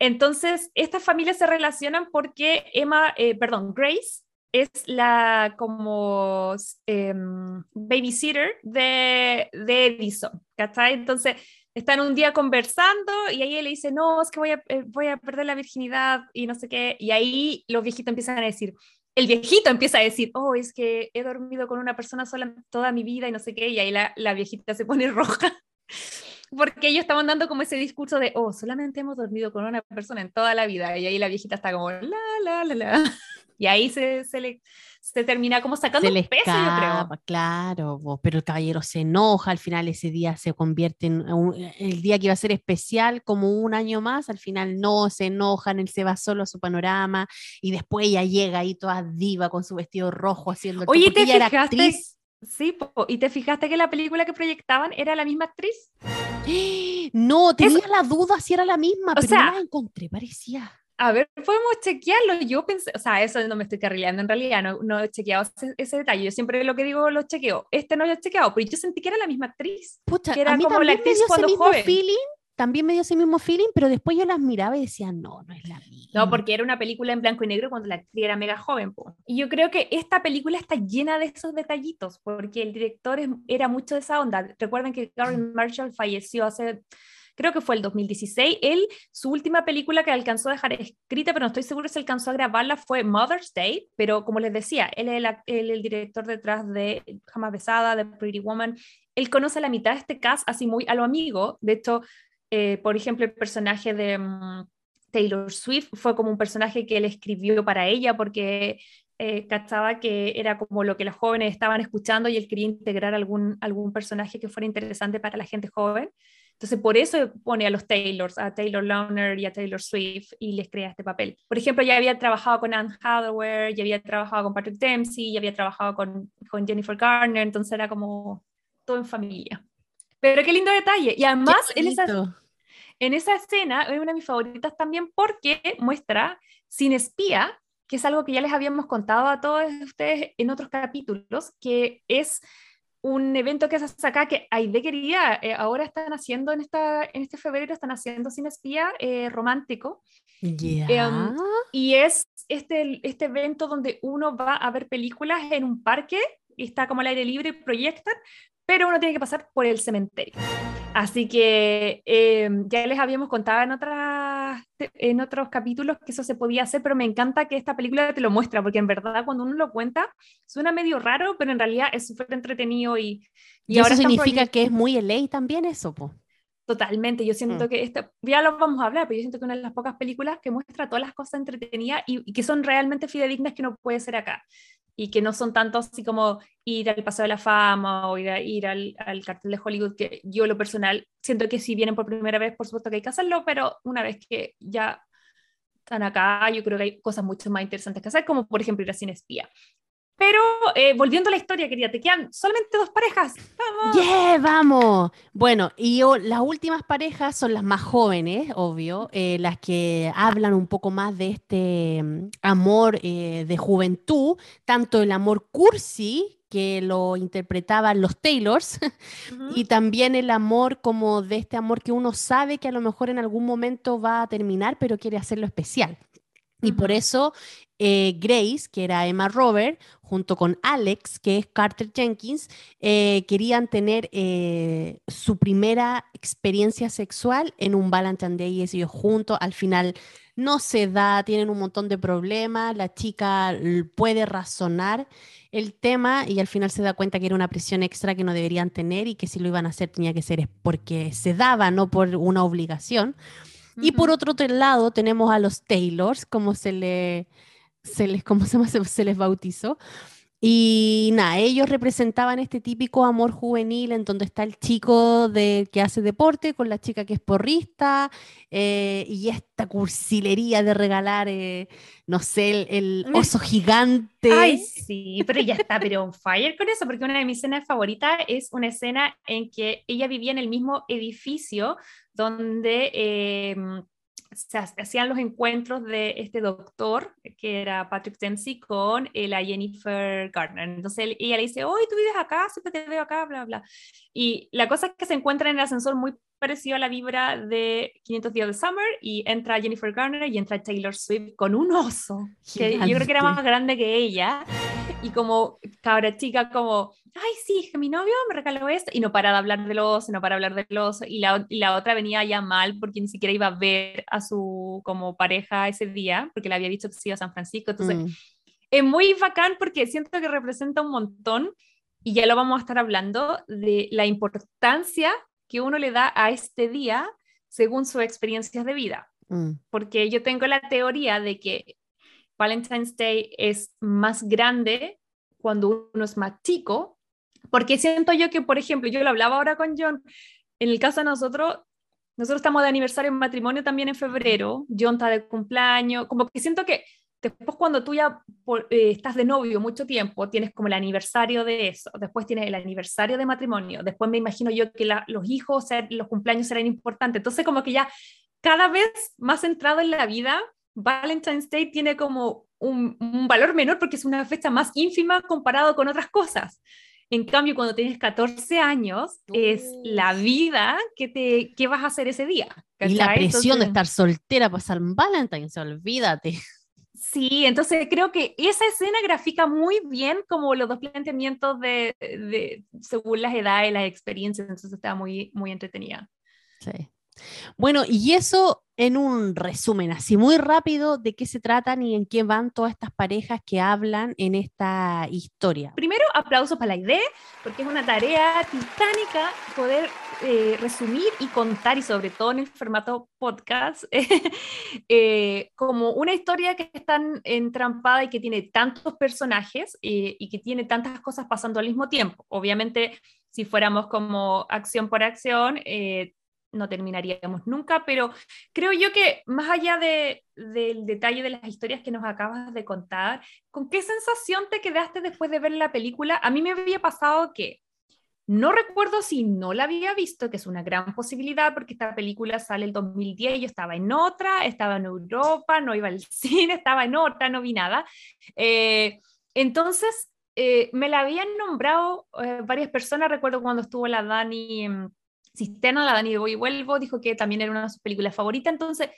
Entonces, estas familias se relacionan porque Emma, eh, perdón, Grace es la como em, babysitter de, de Edison, ¿cachai? Entonces, están un día conversando y ahí él le dice, no, es que voy a, eh, voy a perder la virginidad y no sé qué. Y ahí los viejitos empiezan a decir, el viejito empieza a decir, oh, es que he dormido con una persona sola toda mi vida y no sé qué. Y ahí la, la viejita se pone roja. Porque ellos estaban dando como ese discurso de, oh, solamente hemos dormido con una persona en toda la vida. Y ahí la viejita está como, la, la, la, la. Y ahí se, se le se termina como sacando se peso, yo creo. Claro, pero el caballero se enoja, al final ese día se convierte en el día que iba a ser especial, como un año más, al final no, se enojan, él se va solo a su panorama y después ella llega ahí toda diva con su vestido rojo haciendo el Oye, ¿te fijaste? Sí, ¿y te fijaste que la película que proyectaban era la misma actriz? No, tenía la duda si era la misma, pero no la encontré, parecía. A ver, podemos chequearlo. Yo pensé, o sea, eso no me estoy carrileando en realidad, no, no he chequeado ese, detalle. Yo siempre lo que digo lo chequeo. Este no lo he chequeado, pero yo sentí que era la misma actriz. Pucha, que era a mí como la actriz ese mismo Feeling, también me dio ese mismo feeling, pero después yo las miraba y decía, no, no es la misma. No, porque era una película en blanco y negro cuando la actriz era mega joven. Y yo creo que esta película está llena de esos detallitos, porque el director era mucho de esa onda. Recuerden que Gary Marshall falleció hace creo que fue el 2016. Él, su última película que alcanzó a dejar escrita, pero no estoy seguro si alcanzó a grabarla, fue Mother's Day, pero como les decía, él es el, director detrás de Jamás Besada, de Pretty Woman. Él conoce la mitad de este cast así muy a lo amigo. De hecho, eh, por ejemplo, el personaje de mm, Taylor Swift fue como un personaje que él escribió para ella porque eh, cachaba que era como lo que los jóvenes estaban escuchando y él quería integrar algún, algún personaje que fuera interesante para la gente joven. Entonces, por eso pone a los Taylors, a Taylor Lautner y a Taylor Swift, y les crea este papel. Por ejemplo, ya había trabajado con Anne Hathaway, ya había trabajado con Patrick Dempsey, ya había trabajado con, con Jennifer Garner, entonces era como todo en familia. Pero qué lindo detalle. Y además, en esa, en esa escena, es una de mis favoritas también porque muestra Sin Espía, que es algo que ya les habíamos contado a todos ustedes en otros capítulos, que es un evento que se hace acá que Aide quería, eh, ahora están haciendo en, esta, en este febrero, están haciendo Cine Espía eh, romántico. Em, y es este, este evento donde uno va a ver películas en un parque y está como al aire libre y proyectan, pero uno tiene que pasar por el cementerio. Así que eh, ya les habíamos contado en, otras, en otros capítulos que eso se podía hacer, pero me encanta que esta película te lo muestra, porque en verdad cuando uno lo cuenta suena medio raro, pero en realidad es súper entretenido y... Y, ahora eso significa que es muy LA también eso, po. Totalmente, yo siento mm. que esto, ya lo vamos a hablar, pero yo siento que una de las pocas películas que muestra todas las cosas entretenidas y, que son realmente fidedignas que no puede ser acá y que no son tanto así como ir al Paseo de la Fama o ir, ir al, al, cartel de Hollywood, que yo lo personal siento que si vienen por primera vez, por supuesto que hay que hacerlo, pero una vez que ya están acá, yo creo que hay cosas mucho más interesantes que hacer, como por ejemplo ir a Cine Espía. Pero eh, volviendo a la historia, quería, te quedan solamente dos parejas. ¡Vamos! ¡Yeah! ¡Vamos! Bueno, y las últimas parejas son las más jóvenes, obvio, eh, las que hablan un poco más de este mm, amor eh, de juventud, tanto el amor cursi, que lo interpretaban los Taylors, y también el amor como de este amor que uno sabe que a lo mejor en algún momento va a terminar, pero quiere hacerlo especial. Y por eso eh, Grace, que era Emma Robert, junto con Alex, que es Carter Jenkins, eh, querían tener eh, su primera experiencia sexual en un Valentine Day y ellos juntos. Al final no se da, tienen un montón de problemas, la chica puede razonar el tema y al final se da cuenta que era una presión extra que no deberían tener y que si lo iban a hacer tenía que ser porque se daba, no por una obligación. Y por otro lado tenemos a los Taylors, como se, le, se les, ¿cómo se, se les bautizó. Y nada, ellos representaban este típico amor juvenil en donde está el chico de, que hace deporte con la chica que es porrista eh, y esta cursilería de regalar, eh, no sé, el, oso gigante. Ay, sí, pero ya está, pero on fire con eso, porque una de mis escenas favoritas es una escena en que ella vivía en el mismo edificio donde em, se hacían los encuentros de este doctor, que era Patrick Dempsey, con eh, la Jennifer Garner. Entonces ella le dice, hoy tú vives acá, siempre te veo acá, bla, bla. Y la cosa es que se encuentra en el ascensor muy parecido a la vibra de 500 días de Summer y entra Jennifer Garner y entra Taylor Swift con un oso, que yo creo que era más grande que ella, y como cabra chica, como ay, sí, que mi novio me regaló esto, y no para de hablar del oso, no para de hablar del oso, y la, y la otra venía ya mal porque ni siquiera iba a ver a su como pareja ese día, porque le había dicho que se iba a San Francisco, entonces mm. es muy bacán porque siento que representa un montón, y ya lo vamos a estar hablando, de la importancia que uno le da a este día según sus experiencias de vida. Mm. Porque yo tengo la teoría de que Valentine's Day es más grande cuando uno es más chico porque siento yo que, por ejemplo, yo lo hablaba ahora con John, en el caso de nosotros, nosotros estamos de aniversario en matrimonio también en febrero, John está de cumpleaños, como que siento que después cuando tú ya eh, estás de novio mucho tiempo, tienes como el aniversario de eso, después tienes el aniversario de matrimonio, después me imagino yo que los hijos, los cumpleaños serán importantes, entonces como que ya cada vez más centrado en la vida, Valentine's Day tiene como un, un valor menor porque es una fecha más ínfima comparado con otras cosas. En cambio, cuando tienes 14 años, es la vida que, te, que vas a hacer ese día. Y la presión de estar soltera para San Valentine's, olvídate. Sí, entonces creo que esa escena grafica muy bien como los dos planteamientos de, de según las edades, las experiencias, entonces está muy, muy entretenida. Sí. Bueno, y eso en un resumen así muy rápido de qué se tratan y en qué van todas estas parejas que hablan en esta historia. Primero, aplauso para la idea, porque es una tarea titánica poder eh, resumir y contar, y sobre todo en el formato podcast, eh, como una historia que es tan entrampada y que tiene tantos personajes eh, y que tiene tantas cosas pasando al mismo tiempo. Obviamente, si fuéramos como acción por acción, no terminaríamos nunca, pero creo yo que más allá de, del detalle de las historias que nos acabas de contar, ¿con qué sensación te quedaste después de ver la película? A mí me había pasado que no recuerdo si no la había visto, que es una gran posibilidad porque esta película sale el 2010, yo estaba en otra, estaba en Europa, no iba al cine, estaba en otra, no vi nada. Eh, entonces, eh, me la habían nombrado eh, varias personas, recuerdo cuando estuvo la Dani Cisterna, la Dani de Voy y Vuelvo, dijo que también era una de sus películas favoritas. Entonces,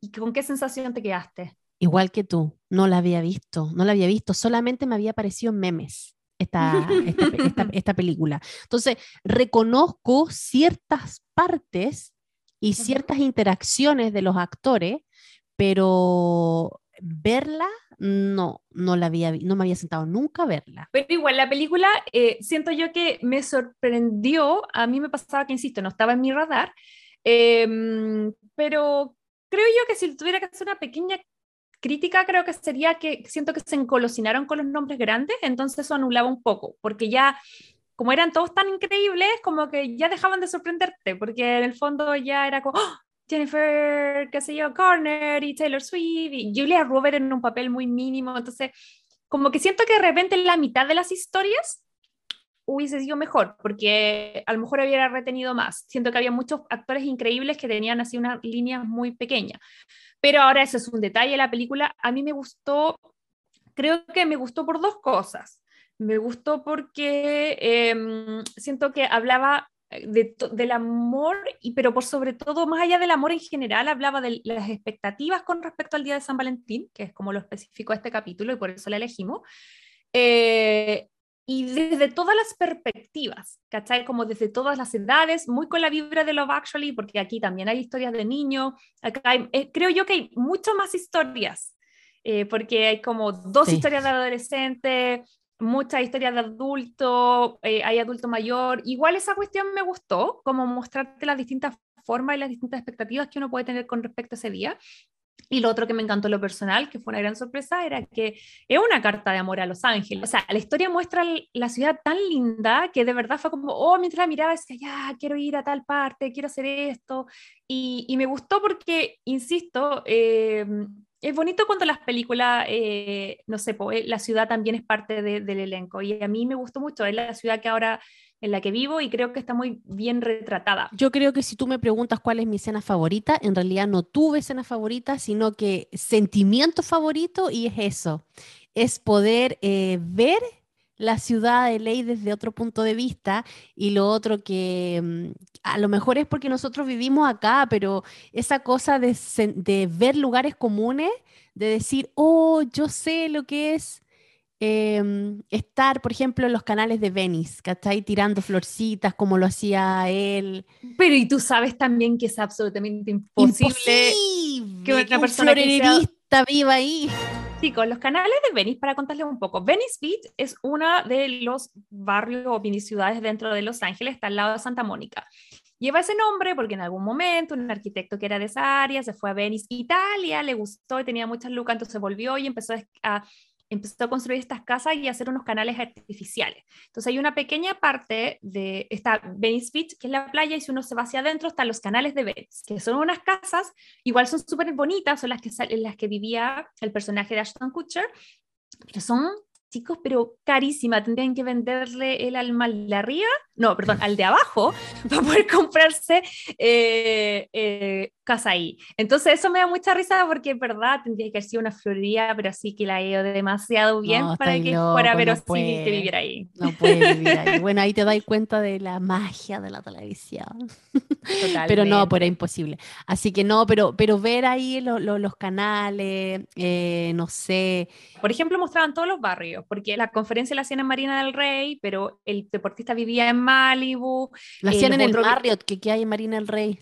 ¿y con qué sensación te quedaste? Igual que tú, no la había visto, no la había visto, solamente me había parecido memes. esta, esta, película. Entonces, reconozco ciertas partes y ciertas interacciones de los actores, pero verla no, no la había, no me había sentado nunca a verla. Pero igual la película, eh, siento yo que me sorprendió, a mí me pasaba que, insisto, no estaba en mi radar, em, pero creo yo que si tuviera que hacer una pequeña crítica, creo que sería que siento que se encolocinaron con los nombres grandes, entonces eso anulaba un poco, porque ya como eran todos tan increíbles, como que ya dejaban de sorprenderte, porque en el fondo ya era como, ¡Oh! Jennifer, qué sé yo, Garner y Taylor Swift y Julia Roberts en un papel muy mínimo. Entonces, como que siento que de repente la mitad de las historias hubiese sido mejor, porque a lo mejor hubiera retenido más. Siento que había muchos actores increíbles que tenían así una línea muy pequeña. Pero ahora eso es un detalle de la película. A mí me gustó, creo que me gustó por dos cosas. Me gustó porque em, siento que hablaba del amor, y, pero por sobre todo, más allá del amor en general, hablaba de las expectativas con respecto al Día de San Valentín, que es como lo especificó este capítulo y por eso la elegimos. Eh, y desde todas las perspectivas, ¿cachai? Como desde todas las edades, muy con la vibra de Love Actually, porque aquí también hay historias de niños, acá eh, creo yo que hay mucho más historias, eh, porque hay como dos historias de adolescentes, muchas historias de adulto, eh, hay adulto mayor. Igual esa cuestión me gustó, como mostrarte las distintas formas y las distintas expectativas que uno puede tener con respecto a ese día. Y lo otro que me encantó lo personal, que fue una gran sorpresa, era que es una carta de amor a Los Ángeles. O sea, la historia muestra la ciudad tan linda que de verdad fue como, oh, mientras la miraba decía, ya, quiero ir a tal parte, quiero hacer esto. Y, me gustó porque, insisto, eh, es bonito cuando las películas, eh, no sé, eh, la ciudad también es parte del elenco y a mí me gustó mucho, es la ciudad que ahora en la que vivo y creo que está muy bien retratada. Yo creo que si tú me preguntas cuál es mi escena favorita, en realidad no tuve escena favorita, sino que sentimiento favorito y es eso, es poder eh, ver la ciudad de ley desde otro punto de vista y lo otro que mm, a lo mejor es porque nosotros vivimos acá, pero esa cosa de, de ver lugares comunes, de decir, oh, yo sé lo que es em, estar, por ejemplo, en los canales de Venice, ahí Tirando florcitas como lo hacía él. Pero y tú sabes también que es absolutamente imposible, que una persona que viva ahí. Chicos, los canales de Venice, para contarles un poco, Venice Beach es una de los barrios o mini ciudades dentro de Los Ángeles, está al lado de Santa Mónica. Lleva ese nombre porque en algún momento un arquitecto que era de esa área se fue a Venice, Italia, le gustó y tenía muchas lucas, entonces volvió y empezó a empezó a construir estas casas y a hacer unos canales artificiales. Entonces hay una pequeña parte de esta Venice Beach, que es la playa, y si uno se va hacia adentro están los canales de Venice, que son unas casas, igual son súper bonitas, son las que, en las que vivía el personaje de Ashton Kutcher, pero son chicos, pero carísima. Tendrían que venderle el alma al de arriba, no, perdón, al de abajo, para poder comprarse eh, eh, ahí. Entonces eso me da mucha risa porque es verdad, tendría que haber sido una florería, pero sí que la he ido demasiado bien para que fuera verosímil no que viviera ahí. No puede vivir ahí. Bueno, ahí te das cuenta de la magia de la televisión. pero no, pues era imposible. Así que no, pero, pero ver ahí los canales, eh, no sé. Por ejemplo, mostraban todos los barrios, porque la conferencia la hacían en Marina del Rey, pero el deportista vivía en Malibu. La hacían eh, en el Marriott, que, que hay en Marina del Rey.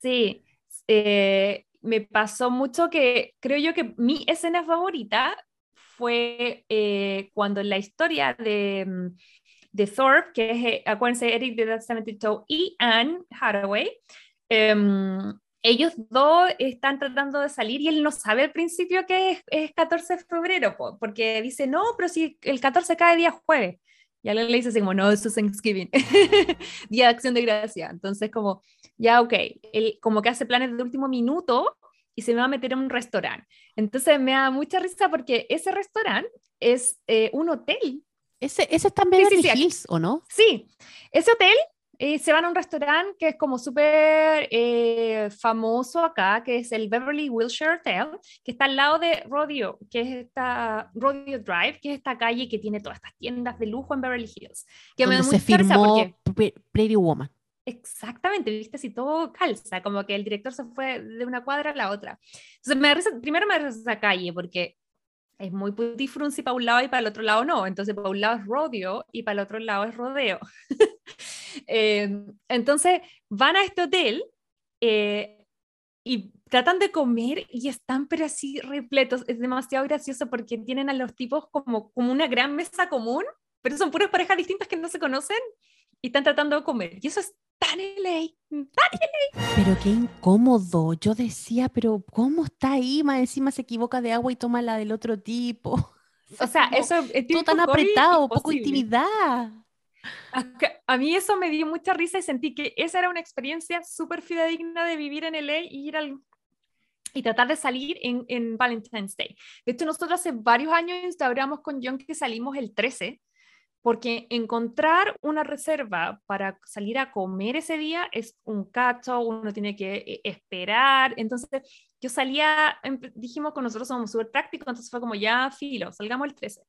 Sí, eh, me pasó mucho que creo yo que mi escena favorita fue eh, cuando la historia de, mm, de Thorpe, que es, eh, acuérdense, Eric de The y Anne Hathaway, em, ellos dos están tratando de salir y él no sabe al principio que es, 14 de febrero, porque dice, no, pero si el 14 cae día jueves. Y alguien le dice así como, no, eso es Thanksgiving, Día de Acción de Gracia. Entonces como, ya, ok, él como que hace planes de último minuto y se me va a meter en un restaurante. Entonces me da mucha risa porque ese restaurante es eh, un hotel. Ese, ese está en Beverly Hills, ¿o no? Sí, ese hotel y se van a un restaurante que es como súper eh, famoso acá, que es el Beverly Wilshire Hotel, que está al lado de Rodeo, que es esta Rodeo Drive, que es esta calle que tiene todas estas tiendas de lujo en Beverly Hills. Que me se firmó porque... Pretty Woman. Exactamente, viste, si todo calza, como que el director se fue de una cuadra a la otra. Entonces, me primero me da esa calle, porque es muy putti frunzi para un lado y para el otro lado no. Entonces, para un lado es rodeo y para el otro lado es rodeo. Eh, entonces, van a este hotel eh, y tratan de comer y están pero así repletos. Es demasiado gracioso porque tienen a los tipos como, como una gran mesa común, pero son puras parejas distintas que no se conocen y están tratando de comer. Y eso es tan LA, tan LA. Pero qué incómodo. Yo decía, pero ¿cómo está ahí? Más encima se equivoca de agua y toma la del otro tipo. O sea, eso es todo tan apretado, poco intimidad. A, mí eso me dio mucha risa y sentí que esa era una experiencia súper fidedigna de vivir en LA y ir al y tratar de salir en, en Valentine's Day. De hecho, nosotros hace varios años instauramos con John que salimos el 13, porque encontrar una reserva para salir a comer ese día es un cacho, uno tiene que eh, esperar. Entonces, yo salía, dijimos con nosotros somos súper prácticos, entonces fue como ya filo, salgamos el 13.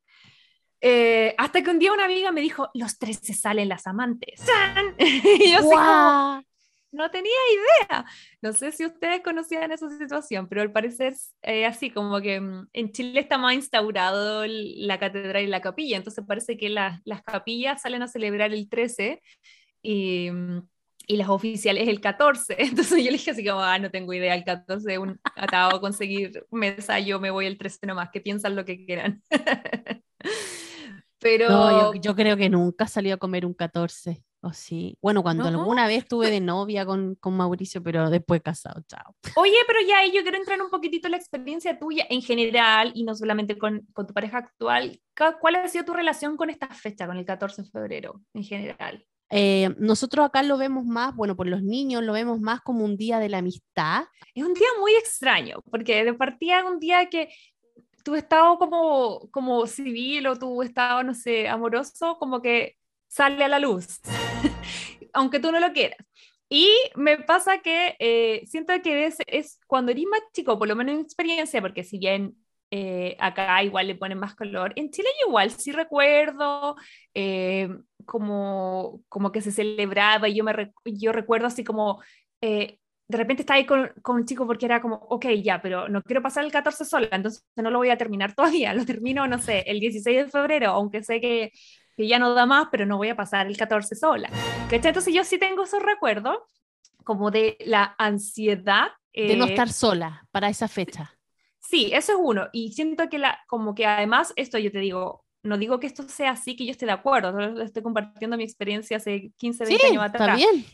Eh, hasta que un día una amiga me dijo, los 13 salen las amantes. y yo wow no tenía idea. No sé si ustedes conocían esa situación, pero al parecer eh, así como que mm, en Chile está más instaurado la catedral y la capilla, entonces parece que las capillas salen a celebrar el 13 y, mm, y, las oficiales el 14. Entonces yo le dije así como, ah, no tengo idea, el 14 un atado a conseguir mesa, yo me voy el 13 nomás, que piensan lo que quieran. pero... No, yo, yo creo que nunca salió a comer un 14. ¿O sí? Bueno, cuando alguna vez estuve de novia con, con, Mauricio, pero después casado, chao. Oye, pero ya yo quiero entrar un poquitito en la experiencia tuya en general y no solamente con, con, tu pareja actual. ¿Cuál ha sido tu relación con esta fecha, con el 14 de febrero en general? Eh, nosotros acá lo vemos más, bueno, por los niños lo vemos más como un día de la amistad. Es un día muy extraño, porque de partida es un día que tu estado como, como civil o tu estado, no sé, amoroso, como que sale a la luz, aunque tú no lo quieras. Y me pasa que eh, siento que es, es, cuando eres más chico, por lo menos en experiencia, porque si bien eh, acá igual le ponen más color, en Chile igual sí recuerdo eh, como, como que se celebraba yo, me yo recuerdo así como de repente estaba ahí con, con, un chico porque era como, ok, ya, pero no quiero pasar el 14 sola, entonces no lo voy a terminar todavía, lo termino, no sé, el 16 de febrero, aunque sé que que ya no da más, pero no voy a pasar el 14 sola. Entonces yo sí tengo esos recuerdos como de la ansiedad. de no eh, estar sola para esa fecha. Sí, eso es uno. Y siento que la, como que además esto yo te digo, no digo que esto sea así, que yo esté de acuerdo, solo estoy compartiendo mi experiencia hace 15, 20 años atrás. Está bien.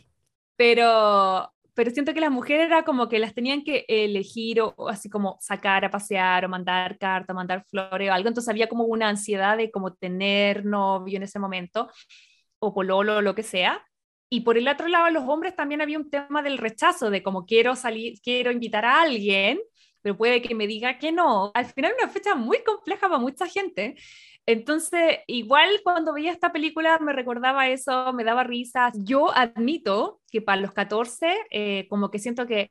Pero, pero siento que las mujeres era como que las tenían que elegir o, así como sacar a pasear o mandar carta, mandar flores o algo, entonces había como una ansiedad de como tener novio en ese momento o pololo o lo que sea. Y por el otro lado, los hombres también había un tema del rechazo, de como quiero salir, quiero invitar a alguien, pero puede que me diga que no. Al final una fecha muy compleja para mucha gente. Entonces, igual cuando veía esta película me recordaba eso, me daba risas. Yo admito que para los 14, eh, como que siento que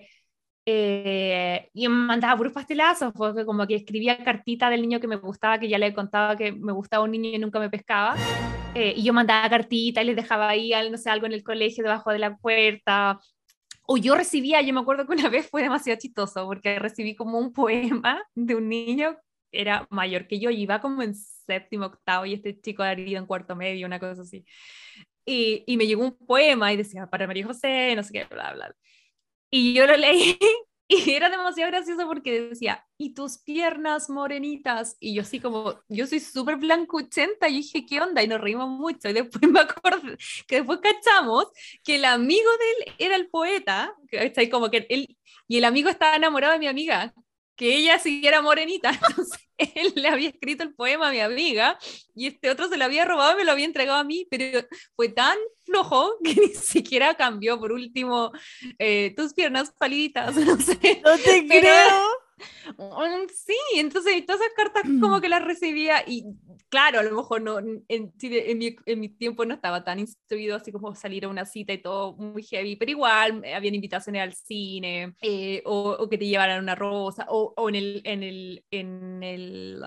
eh, me mandaba puros pastelazos, porque como que escribía cartita del niño que me gustaba, que ya le contaba que me gustaba un niño y nunca me pescaba. Eh, y yo mandaba cartita y les dejaba ahí, no sé, algo en el colegio debajo de la puerta. O yo recibía, yo me acuerdo que una vez fue demasiado chistoso, porque recibí como un poema de un niño era mayor que yo, y iba como en séptimo, octavo, y este chico había ido en cuarto medio, una cosa así. Y, y, me llegó un poema y decía, para María José, no sé qué, bla, bla. Y yo lo leí y era demasiado gracioso porque decía, y tus piernas morenitas. Y yo así como, yo soy súper blancuchenta, y dije, ¿qué onda? Y nos reímos mucho. Y después me acordé que después cachamos que el amigo de él era el poeta, que como que él, y el amigo estaba enamorado de mi amiga, que ella siguiera morenita. Entonces él le había escrito el poema a mi amiga y este otro se lo había robado y me lo había entregado a mí, pero fue tan flojo que ni siquiera cambió. Por último, eh, tus piernas palitas, no sé. No te creo. Mm, sí, entonces todas esas cartas como que las recibía y claro, a lo mejor no, en, en, mi, en mi, tiempo no estaba tan instruido así como salir a una cita y todo muy heavy, pero igual habían invitaciones al cine eh, o, que te llevaran una rosa o, o en el, en el, en el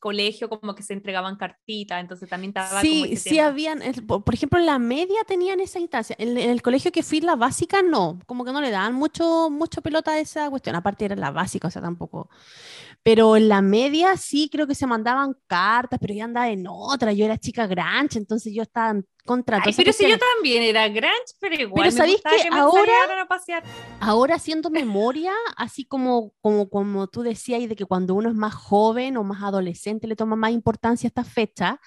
colegio como que se entregaban cartitas, entonces también estaba... Sí, sí habían, por ejemplo, en la media tenían esa instancia, en, el colegio que fui la básica no, como que no le daban mucho, mucho pelota a esa cuestión, aparte era la básica, o sea, tampoco. Pero en la media sí creo que se mandaban cartas, pero yo andaba en otra, yo era chica granch, entonces yo estaba en contra. Ay, pero si yo también era granch, pero igual pero me ¿sabéis que que me ahora- enseñaran a pasear. ahora haciendo memoria, así como, como, como tú decías, de que cuando uno es más joven o más adolescente le toma más importancia a esta fecha,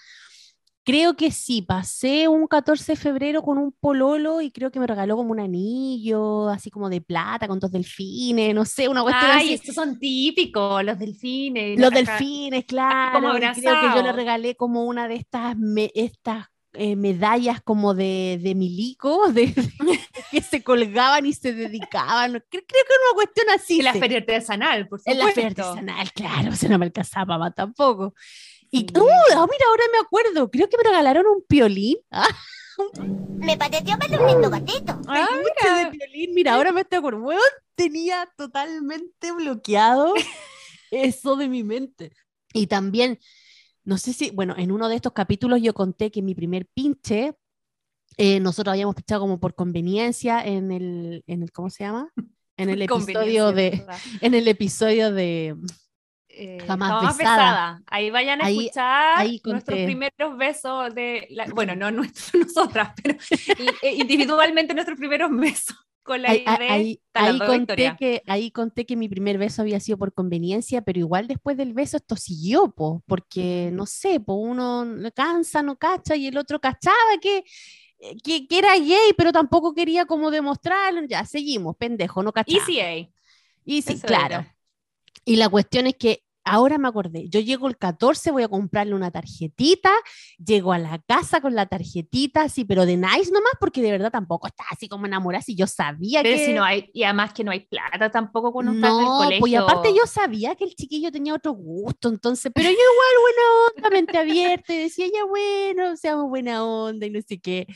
creo que sí, pasé un 14 de febrero con un pololo y creo que me regaló como un anillo, así como de plata, con dos delfines, no sé, una cuestión Ay, así. estos son típicos, los delfines. Los delfines, claro. como creo que yo le regalé como una de estas, me- estas eh, medallas como de, de milico, de, de- que se colgaban y se dedicaban. Cre- Creo, que era una cuestión así. En la feria artesanal, por En supuesto. la feria artesanal, claro, se no me alcanzaba tampoco. Y, mira, ahora me acuerdo, creo que me regalaron un piolín. Ah, Me pareció verle un lindo gatito. Ah, mira. de piolín. Mira, ahora me estoy acordando. Weón, tenía totalmente bloqueado eso de mi mente. Y también, no sé si, bueno, en uno de estos capítulos yo conté que mi primer pinche, eh, nosotros habíamos pinchado como por conveniencia en el, en el ¿cómo se llama? En el episodio de, en el episodio de, Eh, Jamás besada. Ahí vayan a Ahí- escuchar ahí nuestros primeros besos de, la- bueno, no nosotras, pero eh, individualmente nuestros primeros besos con la Ahí, idea ahí- ahí- conté Victoria. que, ahí conté que mi primer beso había sido por conveniencia, pero igual después del beso esto siguió, po, porque no sé, po, uno no cansa, no cacha, y el otro cachaba que, eh, que, que era gay, pero tampoco quería como demostrarlo. Ya, seguimos, pendejo, no cachaba. Y sí, claro. Y la cuestión es que ahora me acordé, yo llego el 14, voy a comprarle una tarjetita, llego a la casa con la tarjetita, así, pero de nice nomás, porque de verdad tampoco estaba así como enamorada, si yo sabía Pero que... si no hay, y además que no hay plata tampoco está en el No, colegio. pues y aparte yo sabía que el chiquillo tenía otro gusto, entonces, pero yo igual buena onda, mente abierta, y decía, ya bueno, seamos buena onda y no sé qué.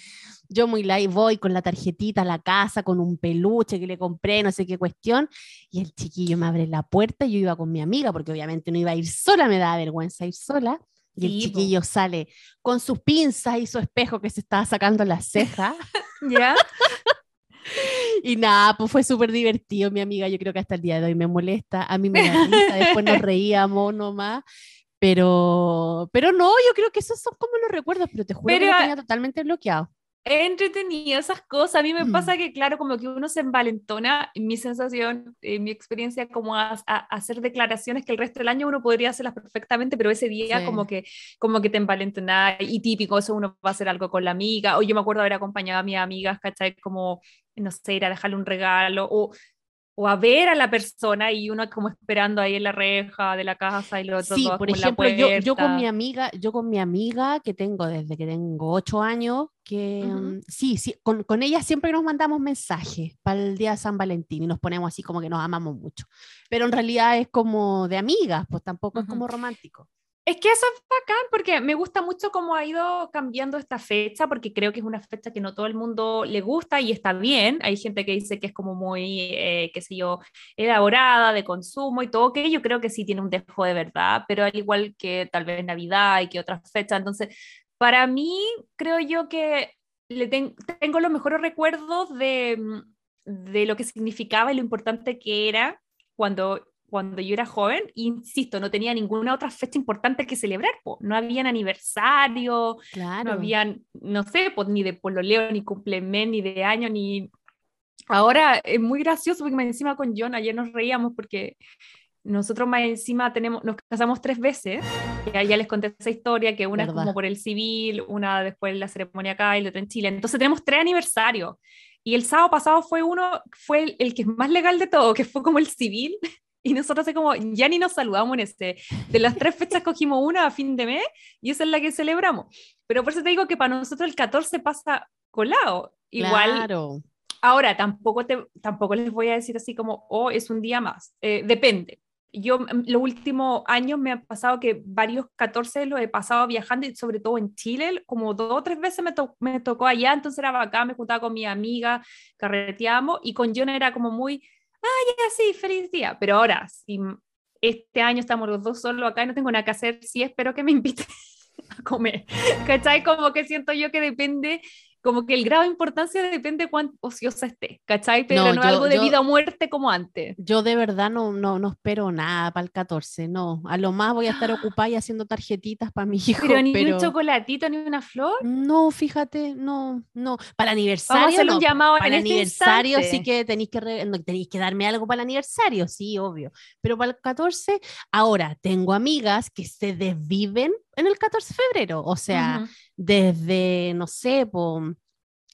Yo muy light voy con la tarjetita a la casa, con un peluche que le compré, no sé qué cuestión, y el chiquillo me abre la puerta, y yo iba con mi amiga, porque obviamente no iba a ir sola, me daba vergüenza ir sola. Y el Sí, po. chiquillo sale con sus pinzas y su espejo que se estaba sacando las cejas. ¿Ya? Y nada, pues fue súper divertido, mi amiga. Yo creo que hasta el día de hoy me molesta. A mí me da risa, después nos reíamos nomás. Pero, pero no, yo creo que esos son como los recuerdos, pero te juro que lo tenía totalmente bloqueado. Entretenido esas cosas. A mí me Mm. pasa que, claro, como que uno se envalentona. Mi sensación, eh, mi experiencia, como a, a- hacer declaraciones que el resto del año uno podría hacerlas perfectamente, pero ese día, Sí. como que como que te envalentonas. Y típico, eso uno va a hacer algo con la amiga. O yo me acuerdo haber acompañado a mis amigas, ¿cachai? Como, no sé, ir a dejarle un regalo. O, o a ver a la persona y uno como esperando ahí en la reja de la casa y los otros Sí, por en la ejemplo, yo, yo con mi amiga, yo con mi amiga que tengo desde que tengo ocho años, que Ujú. mm, sí, sí, con, con ella siempre nos mandamos mensajes para el día de San Valentín y nos ponemos así como que nos amamos mucho. Pero en realidad es como de amigas, pues tampoco es como romántico. Es que eso es bacán porque me gusta mucho cómo ha ido cambiando esta fecha, porque creo que es una fecha que no todo el mundo le gusta y está bien. Hay gente que dice que es como muy, eh, qué sé yo, elaborada, de consumo y todo, que yo creo que sí tiene un dejo de verdad, pero al igual que tal vez Navidad y que otras fechas. Entonces, para mí, creo yo que le ten- tengo los mejores recuerdos de, mm, de lo que significaba y lo importante que era cuando cuando yo era joven, insisto, no tenía ninguna otra fecha importante que celebrar, po. no habían aniversario, Claro. no habían, no sé, pues ni de pololeo, ni cumplemes, ni de año, ni... Ahora es muy gracioso porque más encima con John ayer nos reíamos porque nosotros más encima tenemos, nos casamos tres veces, ya, ya les conté esa historia, que una es Verdad. como por el civil, una después la ceremonia acá y la otra en Chile, entonces tenemos tres aniversarios. Y el sábado pasado fue uno, fue el, el que es más legal de todo, que fue como el civil, y nosotros así como, ya ni nos saludamos en ese. De las tres fechas cogimos una a fin de mes, y esa es la que celebramos. Pero por eso te digo que para nosotros el 14 pasa colado. Igual, Claro. Ahora, tampoco, te, tampoco les voy a decir así como, oh, es un día más. Eh, depende. Yo mm, los últimos años me ha pasado que varios 14 los he pasado viajando y sobre todo en Chile, como dos o tres veces me, to- me tocó allá, entonces era bacán, me juntaba con mi amiga, carreteamos y con John era como muy, ah, ya sí, feliz día. Pero ahora, si este año estamos los dos solos acá y no tengo nada que hacer, sí espero que me inviten a comer. ¿Cachai? Como que siento yo que depende como que el grado de importancia depende de cuán ociosa esté, ¿cachai? Pero No, no, yo- algo de yo- vida o muerte como antes. Yo de verdad no, no, no espero nada para el 14, no. A lo más voy a estar ocupada y haciendo tarjetitas para mi hijo, Pero ni pero un chocolatito, ni una flor. no, fíjate, no, no. Para el Vamos a aniversario, no, un llamado para en el este aniversario sí instante. que tenéis que, re- tenéis que darme algo para el aniversario, sí, obvio. Pero para el 14, ahora tengo amigas que se desviven en el 14 de febrero, o sea, Ujú. desde, no sé, po,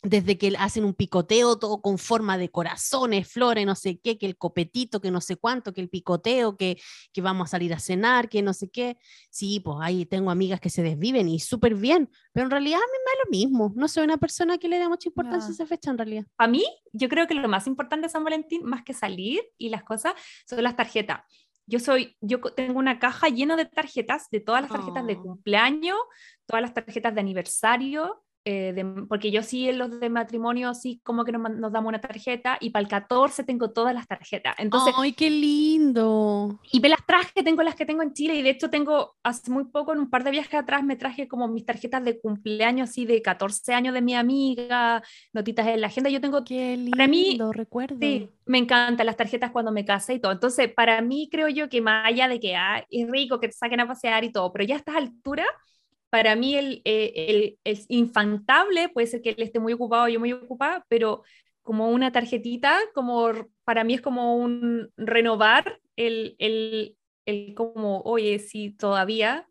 desde que hacen un picoteo todo con forma de corazones, flores, no sé qué, que el copetito, que no sé cuánto, que el picoteo, que, que vamos a salir a cenar, que no sé qué. Sí, pues ahí tengo amigas que se desviven y súper bien, pero en realidad a mí me da lo mismo. No soy una persona que le dé mucha importancia a esa fecha en realidad. A mí, yo creo que lo más importante de San Valentín, más que salir y las cosas, son las tarjetas. Yo soy, yo tengo una caja llena de tarjetas, de todas las tarjetas de Oh. cumpleaños, todas las tarjetas de aniversario, eh, de- porque yo sí en los de matrimonio sí como que nos, nos damos una tarjeta y para el 14 tengo todas las tarjetas. Entonces, ¡Ay, qué lindo! y me las traje, tengo las que tengo en Chile y de hecho tengo hace muy poco, en un par de viajes atrás, me traje como mis tarjetas de cumpleaños así de 14 años de mi amiga, notitas en la agenda. Yo tengo ¡Qué lindo! Para mí, recuerdo. Sí, me encantan las tarjetas cuando me casé y todo. Entonces, para mí creo yo que más allá de que ah, es rico que te saquen a pasear y todo, pero ya a estas alturas, para mí el, eh, el, el infantable, puede ser que él esté muy ocupado, yo muy ocupada, pero como una tarjetita, como para mí es como un renovar el, el, el como, oye, si todavía,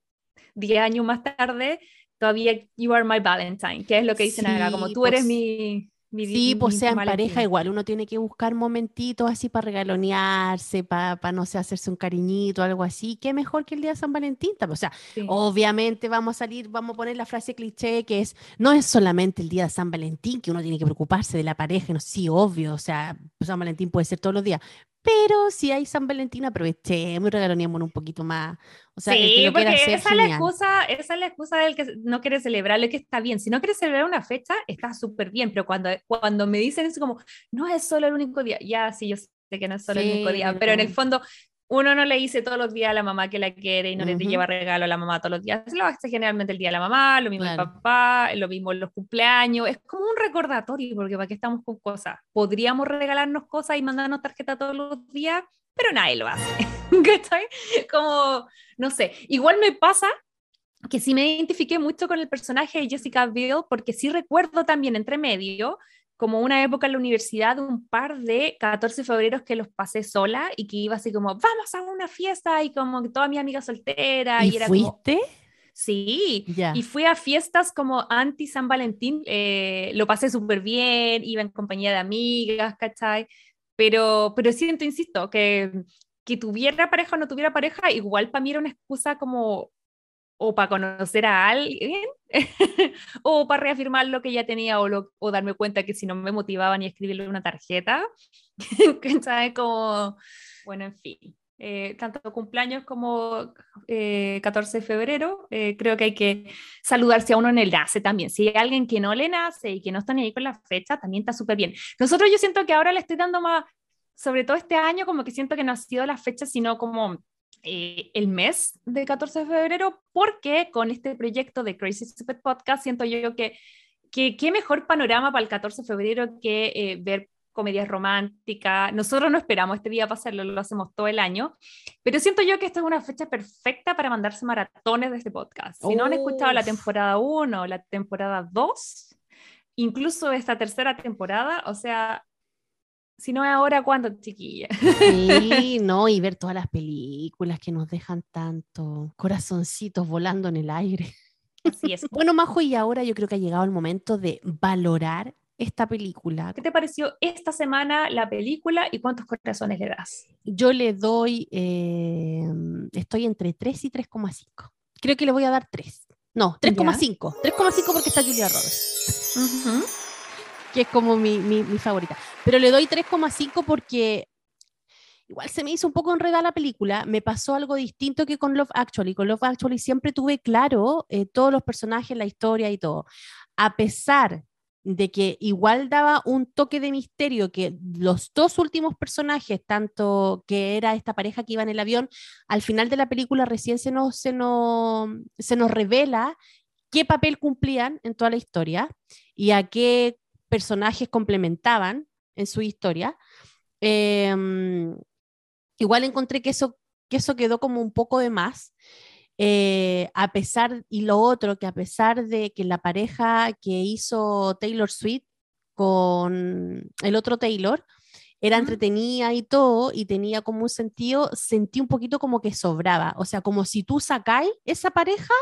10 años más tarde, todavía you are my Valentine, que es lo que dicen acá, como Sí, tú eres pues, mi... mi Sí, mi pues sea en Valentín". pareja igual, uno tiene que buscar momentitos así para regalonearse, para, no sé, hacerse un cariñito, algo así. Qué mejor que el día de San Valentín. también. O sea, Sí. obviamente vamos a salir, vamos a poner la frase cliché que es, no es solamente el día de San Valentín que uno tiene que preocuparse de la pareja, no, sí, obvio, o sea, San Valentín puede ser todos los días, pero si hay San Valentín aprovechemos y regaloneémonos un poquito más. O sea, que sí, quiera porque hacer, esa es la excusa, esa es la excusa del que no quiere celebrar, lo que está bien. Si no quieres celebrar una fecha, está súper bien, pero cuando, cuando me dicen eso como, no es solo el único día, ya sí, yo sé que no es solo el único Sí, día, pero en el fondo uno no le dice todos los días a la mamá que la quiere y no le lleva regalo a la mamá todos los días, se lo hace generalmente el día de la mamá, lo mismo el Claro. papá, lo mismo los cumpleaños, es como un recordatorio, porque para qué estamos con cosas, podríamos regalarnos cosas y mandarnos tarjeta todos los días, pero nadie lo hace, ¿cachai? Como, no sé, igual me pasa que sí me identifiqué mucho con el personaje de Jessica Biel, porque sí recuerdo también entre medio, como una época en la universidad, un par de 14 de febrero que los pasé sola y que iba así como, vamos a una fiesta y como que todas mis amigas solteras. ¿Y Y, era como, fuiste? sí, Ya. y fui a fiestas como anti San Valentín, eh, lo pasé súper bien, iba en compañía de amigas, ¿cachai? Pero, pero siento, insisto, que, que tuviera pareja o no tuviera pareja, igual para mí era una excusa como o para conocer a alguien o para reafirmar lo que ya tenía o, lo- o darme cuenta que si no me motivaba ni escribirle una tarjeta, ¿cachai? Como, bueno, en fin. eh, tanto cumpleaños como eh, 14 de febrero, eh, creo que hay que saludarse a uno en el nace también. Si hay alguien que no le nace y que no está ni ahí con la fecha, también está súper bien. Nosotros yo siento que ahora le estoy dando más, sobre todo este año, como que siento que no ha sido la fecha, sino como eh, el mes de 14 de febrero, porque con este proyecto de Crazy Stupid Podcast siento yo que que qué mejor panorama para el 14 de febrero que eh, ver comedias románticas. Nosotros no esperamos este día para hacerlo, lo hacemos todo el año, pero siento yo que esta es una fecha perfecta para mandarse maratones de este podcast. Si no han escuchado la temporada 1 o la temporada 2, incluso esta tercera temporada, o sea, si no es ahora, ¿cuándo, chiquilla? Sí, no, y ver todas las películas que nos dejan tanto corazoncitos volando en el aire. Así es. Bueno, Majo, y ahora yo creo que ha llegado el momento de valorar esta película. ¿Qué te pareció esta semana la película y cuántos corazones le das? Yo le doy, eh, estoy entre 3 y 3,5. Creo que le voy a dar 3. No, 3,5. 3,5 porque está Julia Roberts, que es como mi, mi- mi favorita. Pero le doy 3,5 porque igual se me hizo un poco enredada la película. Me pasó algo distinto que con Love Actually. Con Love Actually siempre tuve claro eh, todos los personajes, la historia y todo. A pesar de que igual daba un toque de misterio que los dos últimos personajes, tanto que era esta pareja que iba en el avión, al final de la película recién se nos, se nos, se nos revela qué papel cumplían en toda la historia y a qué personajes complementaban en su historia. Em, igual encontré que eso, que eso quedó como un poco de más. Eh, a pesar, y lo otro, que a pesar de que la pareja que hizo Taylor Swift con el otro Taylor era entretenida y todo, y tenía como un sentido, sentí un poquito como que sobraba. O sea, como si tú sacáis esa pareja,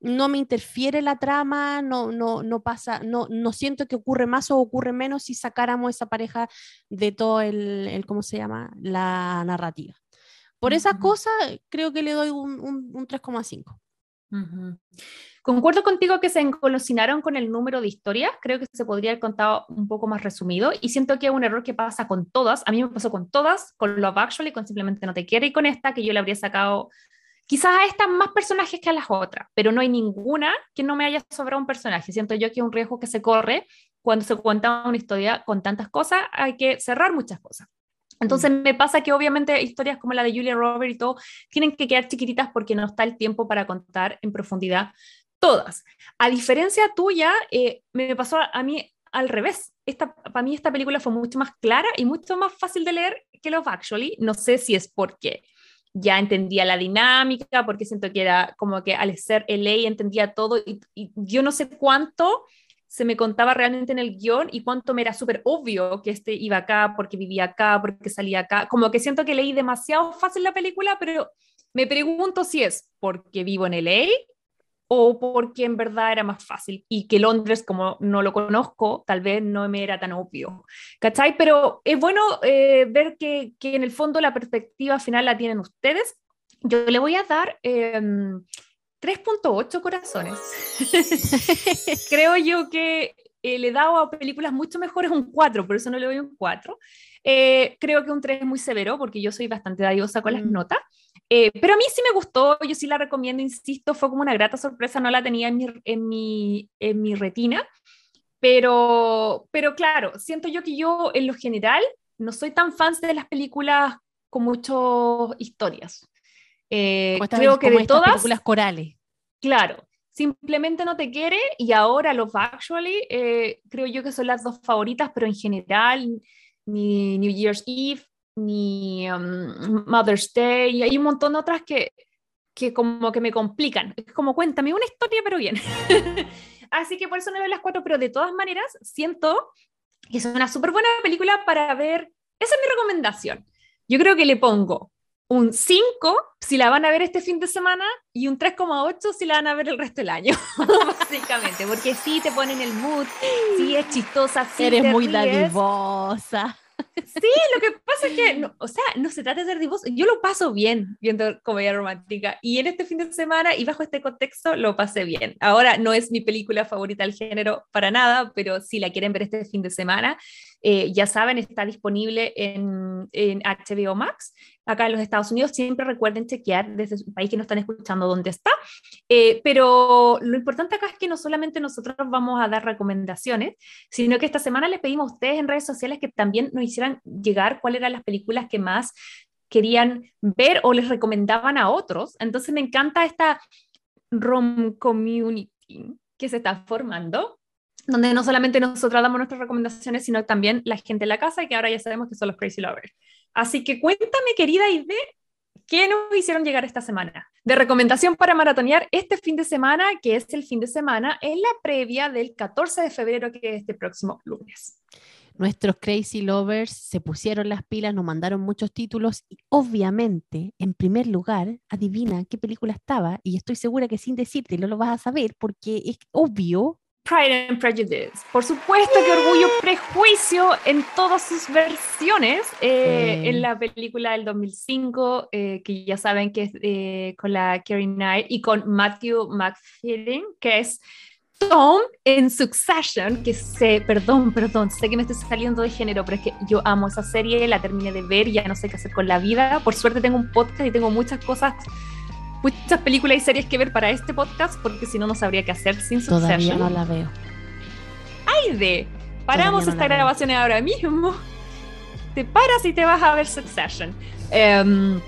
no me interfiere la trama, no, no, no pasa, no, no siento que ocurre más o ocurre menos si sacáramos esa pareja de todo el, el ¿cómo se llama? La narrativa. Por esas cosas, creo que le doy un, un, 3,5. Concuerdo contigo que se encolocinaron con el número de historias, creo que se podría haber contado un poco más resumido y siento que es un error que pasa con todas, a mí me pasó con todas, con Love Actually, con Simplemente No Te Quiere y con esta que yo le habría sacado quizás a estas más personajes que a las otras, pero no hay ninguna que no me haya sobrado un personaje, siento yo que es un riesgo que se corre cuando se cuenta una historia con tantas cosas, hay que cerrar muchas cosas. Entonces mm. me pasa que obviamente historias como la de Julia Roberts y todo tienen que quedar chiquititas porque no está el tiempo para contar en profundidad todas. A diferencia tuya, eh, me pasó a, mí al revés. Esta, para mí esta película fue mucho más clara y mucho más fácil de leer que Love Actually. No sé si es porque ya entendía la dinámica, porque siento que era como que al ser LA entendía todo y, y yo no sé cuánto se me contaba realmente en el guion y cuánto me era súper obvio que este iba acá porque vivía acá, porque salía acá. Como que siento que leí demasiado fácil la película, pero me pregunto si es porque vivo en LA o porque en verdad era más fácil y que Londres, como no lo conozco, tal vez no me era tan obvio. ¿Cachai? Pero es bueno eh, ver que, que, en el fondo la perspectiva final la tienen ustedes. Yo le voy a dar... Eh, 3.8 corazones. Creo yo que eh, le he dado a películas mucho mejores un 4, por eso no le doy un 4. Eh, creo que un 3 es muy severo porque yo soy bastante dadivosa con las mm. notas. Eh, pero a mí sí me gustó, yo sí la recomiendo, insisto, fue como una grata sorpresa, no la tenía en mi, en mi, en mi retina. Pero, pero claro, siento yo que yo en lo general no soy tan fan de las películas con muchas historias. Eh, creo que de todas. películas corales. Claro, simplemente no te quiere y ahora Love Actually eh, creo yo que son las dos favoritas, pero en general ni New Year's Eve ni um, Mother's Day y hay un montón de otras que, que como que me complican. Es como cuéntame una historia pero bien. Así que por eso no veo las cuatro, pero de todas maneras siento que es una súper buena película para ver. Esa es mi recomendación. Yo creo que le pongo un 5 si la van a ver este fin de semana y un 3,8 si la van a ver el resto del año, básicamente, porque sí te ponen el mood, sí es chistosa, sí Eres muy dadivosa. Sí, lo que pasa es que, o sea, no se trata de ser divoso, yo lo paso bien viendo comedia romántica y en este fin de semana y bajo este contexto lo pasé bien. Ahora no es mi película favorita del género para nada, pero si la quieren ver este fin de semana, eh, ya saben, está disponible en, en, HBO Max. Acá en los Estados Unidos siempre recuerden chequear desde su país que no están escuchando dónde está. Eh, pero lo importante acá es que no solamente nosotros vamos a dar recomendaciones, sino que esta semana les pedimos a ustedes en redes sociales que también nos hicieran llegar cuáles eran las películas que más querían ver o les recomendaban a otros. Entonces me encanta esta rom community que se está formando donde no solamente nosotros damos nuestras recomendaciones, sino también la gente en la casa que ahora ya sabemos que son los Crazy Lovers. Así que cuéntame, querida Ide, ¿qué nos hicieron llegar esta semana? De recomendación para maratonear este fin de semana, que es el fin de semana en la previa del 14 de febrero, que es este próximo lunes. Nuestros Crazy Lovers se pusieron las pilas, nos mandaron muchos títulos y obviamente, en primer lugar, adivina qué película estaba y estoy segura que sin decirte no lo vas a saber porque es obvio Pride and Prejudice. Por supuesto que Orgullo Prejuicio en todas sus versiones. Eh, en la película del 2005, eh, que ya saben que es eh, con la Carrie Knight y con Matthew McFadden, que es Tom en Succession, que sé, perdón, perdón, sé que me estoy saliendo de género, pero es que yo amo esa serie, la terminé de ver, ya no sé qué hacer con la vida. Por suerte tengo un podcast y tengo muchas cosas muchas películas y series que ver para este podcast, porque si no, no sabría qué hacer sin Succession. Todavía no la veo. ¡Ay de! Paramos esta grabación ahora mismo. Te paras y te vas a ver Succession. Em,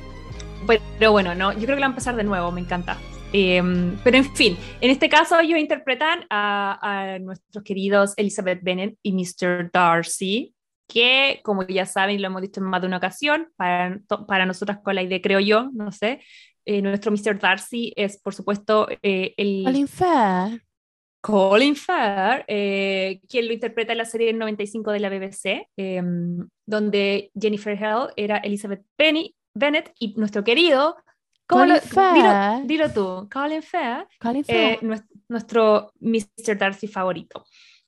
pero bueno, no, yo creo que la van a empezar de nuevo, me encanta. Em, pero en fin, en este caso ellos interpretan a, a nuestros queridos Elizabeth Bennet y Mr. Darcy, que como ya saben y lo hemos dicho en más de una ocasión, para, para nosotras con la idea, creo yo, no sé, eh, nuestro Mr. Darcy es por supuesto eh, el... Colin Fair. Colin Fair, eh, quien lo interpreta en la serie 95 de la BBC, em, donde Jennifer Hell era Elizabeth Benny, Bennett y nuestro querido Colin lo, Fair. Dilo, dilo, tú, Colin Fair, Colin Fair. nues- nuestro Mr. Darcy favorito.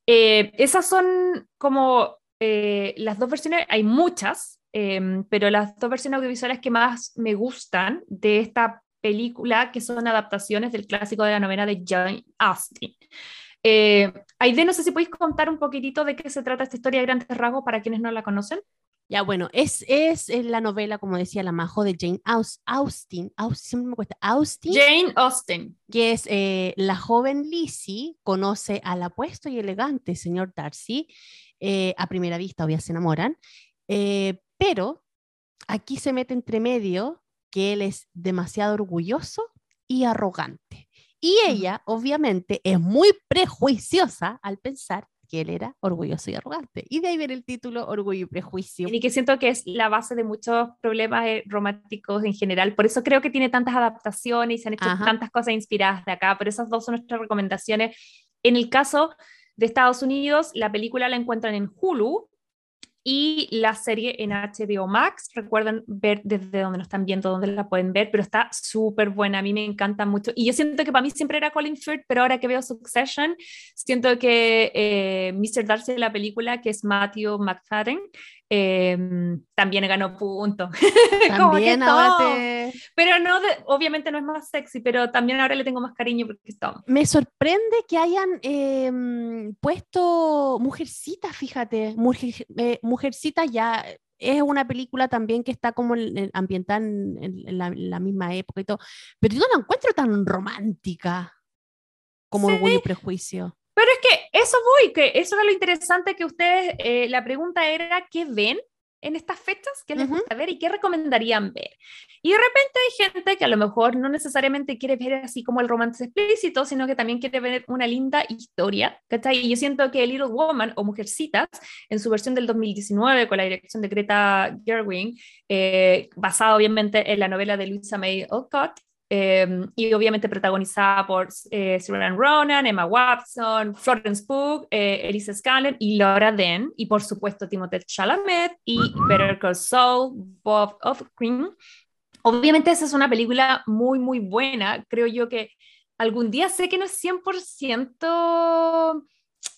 Esas son como las dos versiones, hay muchas, em, pero las dos versiones audiovisuales que más me gustan de esta película, que son adaptaciones del clásico de la novela de Jane Austen. Eh, Aide, no sé si podéis contar un poquitito de qué se trata esta historia de grandes rasgos para quienes no la conocen. Ya, bueno, es, es eh, la novela, como decía la Majo, de Jane Aus- Austen, Aus- siempre me cuesta, Austen, Jane Austen. que es eh, la joven Lizzie, conoce al apuesto y elegante señor Darcy, eh, a primera vista, obvio, se enamoran, eh, pero aquí se mete entre medio que él es demasiado orgulloso y arrogante. Y ella, obviamente, es muy prejuiciosa al pensar que él era orgulloso y arrogante. Y de ahí viene el título Orgullo y Prejuicio. Y que siento que es la base de muchos problemas eh, románticos en general. Por eso creo que tiene tantas adaptaciones y se han hecho Ajá. tantas cosas inspiradas de acá. Pero esas dos son nuestras recomendaciones. En el caso de Estados Unidos, la película la encuentran en Hulu y la serie en HBO Max. Recuerden ver desde donde nos están viendo, dónde la pueden ver, pero está súper buena. A mí me encanta mucho. Y yo siento que para mí siempre era Colin Firth, pero ahora que veo Succession, siento que eh, Mr. Darcy la película, que es Matthew McFadden, eh, también ganó punto. Como que También ahora te... Pero no, de- obviamente no es más sexy, pero también ahora le tengo más cariño porque es Tom. Me sorprende que hayan em, puesto Mujercitas, fíjate. Mujer, eh, Mujercitas ya es una película también que está como en- en- ambientada en, en- en la, en la misma época y todo, pero yo no la encuentro tan romántica como Sí. Orgullo y Prejuicio. Pero es que eso voy, que eso es lo interesante que ustedes, eh, la pregunta era, ¿qué ven en estas fechas? ¿Qué les gusta ver y qué recomendarían ver? Y de repente hay gente que a lo mejor no necesariamente quiere ver así como el romance explícito, sino que también quiere ver una linda historia, ¿cachai? Y yo siento que Little Woman o Mujercitas, en su versión del 2019, con la dirección de Greta Gerwig, eh, basada obviamente en la novela de Louisa May Alcott, eh, y obviamente protagonizada por eh, Saoirse Ronan, Emma Watson, Florence Pugh, eh, Elisa Scanlon y Laura Dern, y por supuesto Timothée Chalamet y Better Call Saul, Bob Green. Obviamente esa es una película muy, muy buena. Creo yo que algún día sé que no es 100%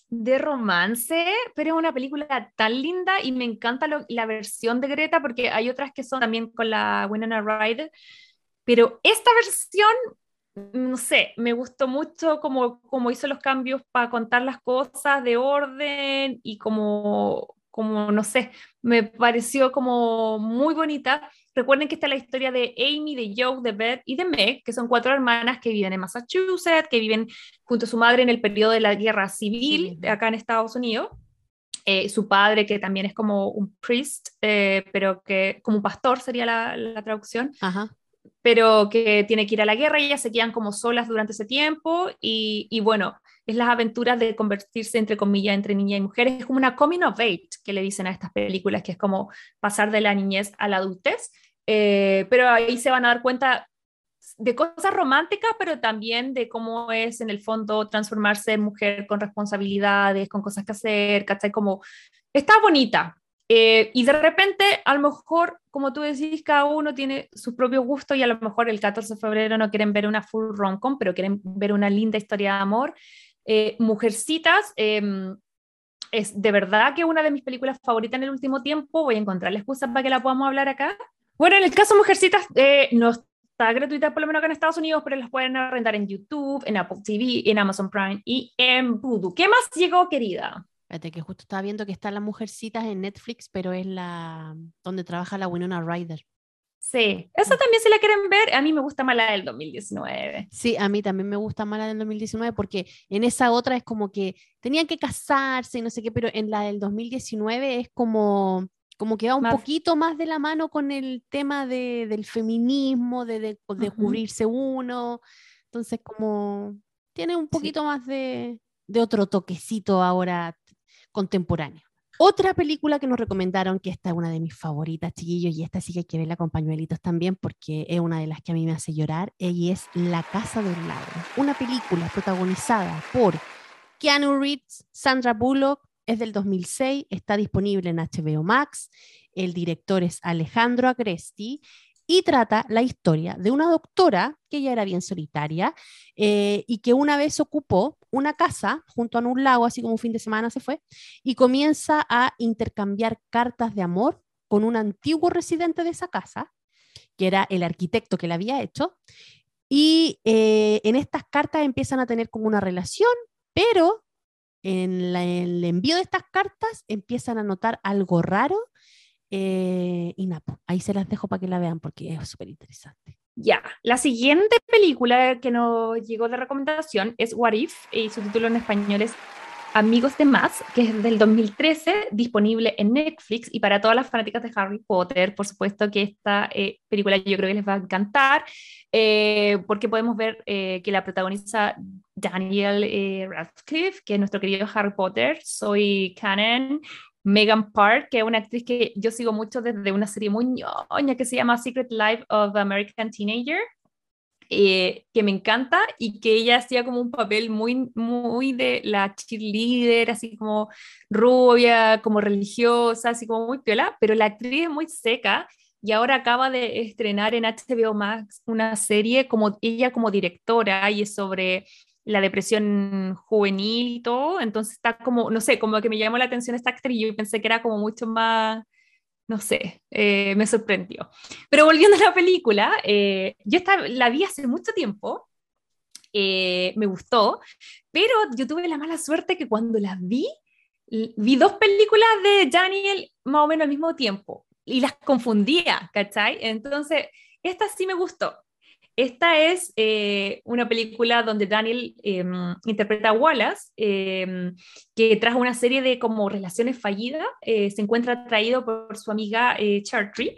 de romance, pero es una película tan linda y me encanta lo- la versión de Greta porque hay otras que son también con la Winona Ryder, pero esta versión, no sé, me gustó mucho como, como hizo los cambios para contar las cosas de orden y como, como, no sé, me pareció como muy bonita. Recuerden que está la historia de Amy, de Joe, de Beth y de Meg, que son cuatro hermanas que viven en Massachusetts, que viven junto a su madre en el periodo de la guerra civil acá en Estados Unidos. Eh, su padre, que también es como un priest, eh, pero que como un pastor sería la, la traducción, Ajá. Pero que tiene que ir a la guerra y ellas se quedan como solas durante ese tiempo y, y bueno, es las aventuras de convertirse entre comillas entre niña y mujer, es como una coming of age que le dicen a estas películas, que es como pasar de la niñez a la adultez, Eh, pero ahí se van a dar cuenta de cosas románticas, pero también de cómo es en el fondo transformarse en mujer con responsabilidades, con cosas que hacer, ¿cachai? Como está bonita. Eh, y de repente, a lo mejor, como tú decís, cada uno tiene su propio gusto y a lo mejor el 14 de febrero no quieren ver una full rom-com, pero quieren ver una linda historia de amor. Eh, Mujercitas, eh, es de verdad que una de mis películas favoritas en el último tiempo. Voy a encontrar la excusa para que la podamos hablar acá. Bueno, en el caso de Mujercitas, eh, no está gratuita por lo menos acá en Estados Unidos, pero las pueden arrendar en YouTube, en Apple TV, en Amazon Prime y en Voodoo. ¿Qué más llegó, querida? Espérate, que justo estaba viendo que están las mujercitas en Netflix, pero es la donde trabaja la Winona Ryder. Sí, esa también si la quieren ver, a mí me gusta más la del 2019. Sí, a mí también me gusta más la del 2019 porque en esa otra es como que tenían que casarse y no sé qué, pero en la del 2019 es como, como que va un Más- poquito más de la mano con el tema de, del feminismo, de, de, de Ujú. cubrirse uno. Entonces, como tiene un poquito más de, de otro toquecito ahora contemporáneo. Otra película que nos recomendaron, que esta es una de mis favoritas, chiquillos, y esta sí que hay que verla con pañuelitos también, porque es una de las que a mí me hace llorar, y es La Casa del Lago. Una película protagonizada por Keanu Reeves, Sandra Bullock, es del 2006, está disponible en HBO Max. El director es Alejandro Agresti y trata la historia de una doctora que ya era bien solitaria eh, y que una vez ocupó una casa junto a un lago, así como un fin de semana se fue, y comienza a intercambiar cartas de amor con un antiguo residente de esa casa, que era el arquitecto que la había hecho, y eh, en estas cartas empiezan a tener como una relación, pero en el envío de estas cartas empiezan a notar algo raro eh, y Napo, ahí se las dejo para que la vean porque es súper interesante. Ya, la siguiente película que nos llegó de recomendación es What If y su título en español es Amigos de Más, que es del 2013, disponible en Netflix y para todas las fanáticas de Harry Potter, por supuesto que esta eh, película yo creo que les va a encantar, eh, porque podemos ver que la protagoniza Daniel Radcliffe, que es nuestro querido Harry Potter, soy Canon Megan Park, que es una actriz que yo sigo mucho desde una serie muy ñoña que se llama Secret Life of American Teenager, eh, que me encanta y que ella hacía como un papel muy, muy de la cheerleader, así como rubia, como religiosa, así como muy piola, pero la actriz es muy seca y ahora acaba de estrenar en HBO Max una serie como ella como directora y es sobre la depresión juvenil y todo, entonces está como, no sé, como que me llamó la atención esta actriz yo pensé que era como mucho más, no sé, eh, me sorprendió. Pero volviendo a la película, eh, yo esta, la vi hace mucho tiempo, eh, me gustó, pero yo tuve la mala suerte que cuando la vi, vi dos películas de Daniel más o menos al mismo tiempo y las confundía, ¿cachai? Entonces, esta sí me gustó. Esta es eh, una película donde Daniel em, interpreta a Wallace, em, que tras una serie de como relaciones fallidas eh, se encuentra atraído por su amiga eh, Chartry,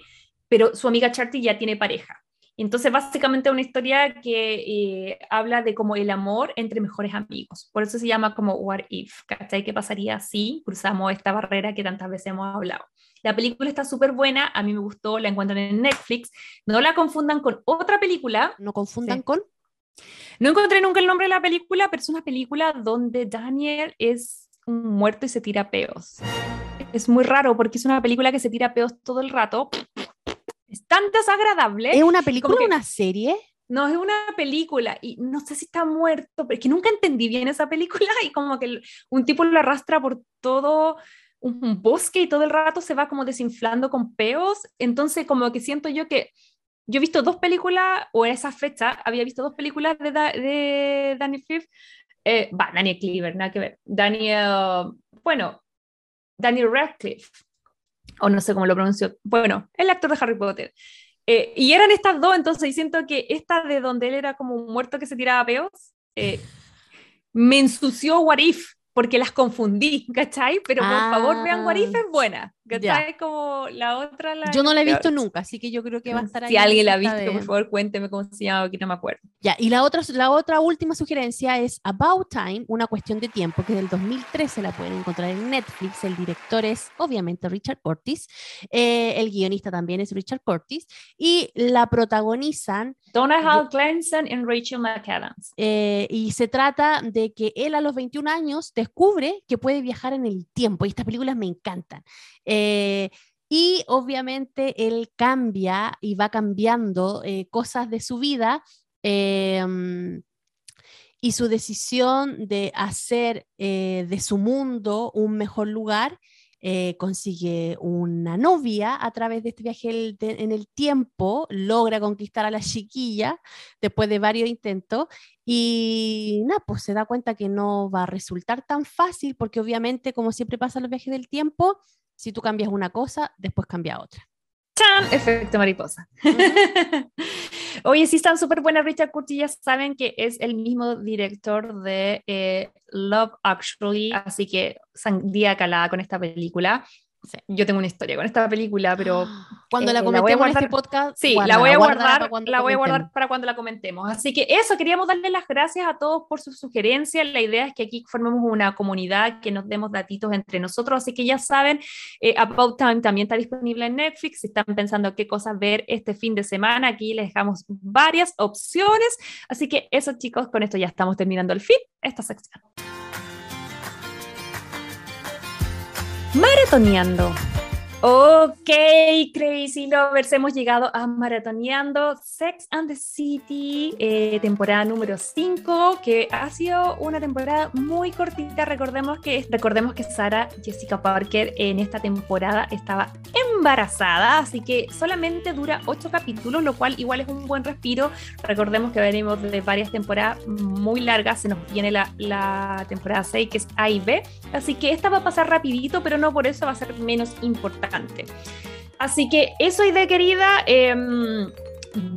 pero su amiga Chartry ya tiene pareja. Entonces, básicamente una historia que habla de como el amor entre mejores amigos. Por eso se llama como What If, ¿cachai? ¿Qué pasaría si cruzamos esta barrera que tantas veces hemos hablado? La película está súper buena, a mí me gustó, la encuentran en Netflix. No la confundan con otra película. ¿No confundan con? No encontré nunca el nombre de la película, pero es una película donde Daniel es un muerto y se tira peos. Es muy raro porque es una película que se tira peos todo el rato. Es tan desagradable. ¿Es una película o una serie? No, es una película y no sé si está muerto, pero es que nunca entendí bien esa película y como que un tipo lo arrastra por todo un bosque y todo el rato se va como desinflando con peos, entonces como que siento yo que yo he visto dos películas, o en esa fecha había visto dos películas de, de Daniel Cliff, eh, Daniel Cleaver, nada que ver, Daniel, bueno, Daniel Radcliffe, o no sé cómo lo pronuncio, bueno, el actor de Harry Potter. Eh, y eran estas dos, entonces siento que esta de donde él era como un muerto que se tiraba peos, eh, me ensució What If, porque las confundí, ¿cachai? Pero por favor vean Guarife es buena, ¿cachai? Como la otra. La yo no la he visto nunca, así que yo creo que va a estar ahí. Si alguien la ha visto, por favor cuénteme cómo se llama, que no me acuerdo. Ya, y la otra, la otra última sugerencia es About Time, una cuestión de tiempo, que del 2013 la pueden encontrar en Netflix. El director es obviamente Richard Curtis, eh, el guionista también es Richard Curtis, y la protagonizan. Donna Hall Glenson y Rachel McAdams. Eh, y se trata de que él a los 21 años descubre que puede viajar en el tiempo, y estas películas me encantan. Eh, y obviamente él cambia y va cambiando cosas de su vida Em, y su decisión de hacer eh, de su mundo un mejor lugar, eh, consigue una novia a través de este viaje en el tiempo, logra conquistar a la chiquilla después de varios intentos y nada, pues se da cuenta que no va a resultar tan fácil porque obviamente como siempre pasa en los viajes del tiempo, si tú cambias una cosa, después cambia otra. ¡Chan! Efecto mariposa. Oye, sí están súper buenas. Richard Curtis ya saben que es el mismo director de eh, Love Actually, así que sandía calada con esta película. Sí. Yo tengo una historia con esta película, pero Cuando eh, la la voy a comentemos en este guardar- podcast, Sí, la guárdala, voy a guardar, la voy a comentemos. guardar para cuando la comentemos. Así que eso, queríamos darle las gracias a todos por sus sugerencias. La idea es que aquí formemos una comunidad, que nos demos datitos entre nosotros. Así que ya saben, eh, About Time también está disponible en Netflix. Si están pensando qué cosas ver este fin de semana, aquí les dejamos varias opciones. Así que eso, chicos, con esto ya estamos terminando el fin, esta sección. Maratoneando. Ok, Crazy Lovers, hemos llegado a Maratoneando Sex and the City, eh, temporada número 5, que ha sido una temporada muy cortita. Recordemos que, recordemos que Sarah Jessica Parker en esta temporada estaba embarazada, así que solamente dura 8 capítulos, lo cual igual es un buen respiro. Recordemos que venimos de varias temporadas muy largas, se nos viene la, la temporada 6, que es A y B, así que esta va a pasar rapidito, pero no por eso va a ser menos importante. Así que eso, idea querida, em,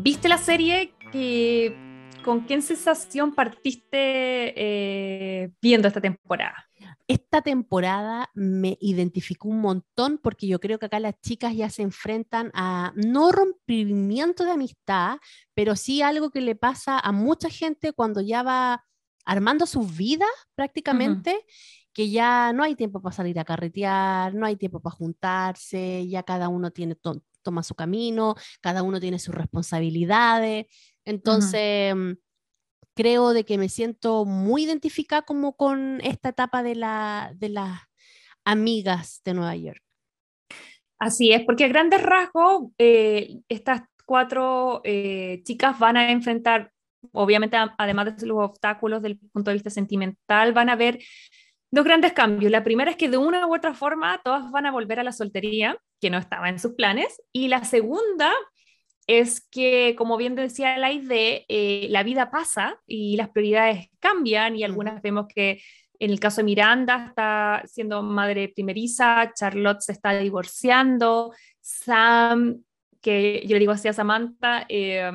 ¿viste la serie? Que, ¿Con qué sensación partiste eh, viendo esta temporada? Esta temporada me identificó un montón porque yo creo que acá las chicas ya se enfrentan a no rompimiento de amistad, pero sí algo que le pasa a mucha gente cuando ya va armando su vida prácticamente, que ya no hay tiempo para salir a carretear, no hay tiempo para juntarse, ya cada uno tiene to- toma su camino, cada uno tiene sus responsabilidades. Entonces, mm, creo de que me siento muy identificada como con esta etapa de, la, de las amigas de Nueva York. Así es, porque a grandes rasgos, eh, estas cuatro eh, chicas van a enfrentar, obviamente, además de los obstáculos del punto de vista sentimental, van a ver dos grandes cambios. La primera es que de una u otra forma todas van a volver a la soltería, que no estaba en sus planes. Y la segunda es que, como bien decía la idea, eh, la vida pasa y las prioridades cambian y algunas vemos que en el caso de Miranda está siendo madre primeriza, Charlotte se está divorciando, Sam, que yo le digo así a Samantha, eh,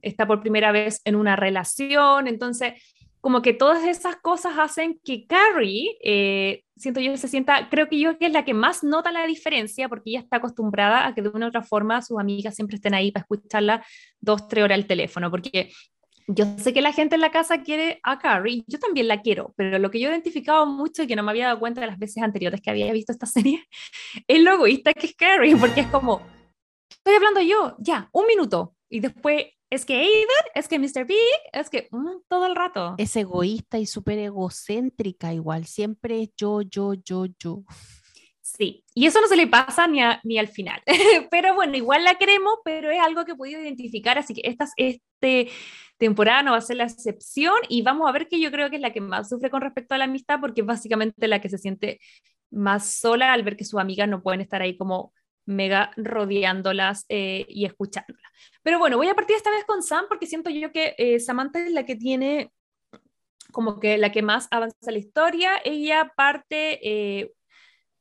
está por primera vez en una relación, entonces como que todas esas cosas hacen que Carrie, eh, siento yo, se sienta, creo que yo que es la que más nota la diferencia, porque ella está acostumbrada a que de una u otra forma sus amigas siempre estén ahí para escucharla dos, tres horas al teléfono, porque yo sé que la gente en la casa quiere a Carrie, yo también la quiero, pero lo que yo he identificado mucho y que no me había dado cuenta de las veces anteriores que había visto esta serie, es lo egoísta que es Carrie, porque es como, estoy hablando yo, ya, un minuto, y después es que Aiden, es que Mr. Big, es que mm, todo el rato. Es egoísta y súper egocéntrica igual, siempre es yo, yo, yo, yo. Sí, y eso no se le pasa ni, a- ni al final. pero bueno, igual la queremos, pero es algo que he podido identificar, así que esta este temporada no va a ser la excepción y vamos a ver que yo creo que es la que más sufre con respecto a la amistad, porque es básicamente la que se siente más sola al ver que sus amigas no pueden estar ahí como mega rodeándolas eh, y escuchándolas. Pero bueno, voy a partir esta vez con Sam porque siento yo que eh, Samantha es la que tiene como que la que más avanza la historia. Ella parte, eh,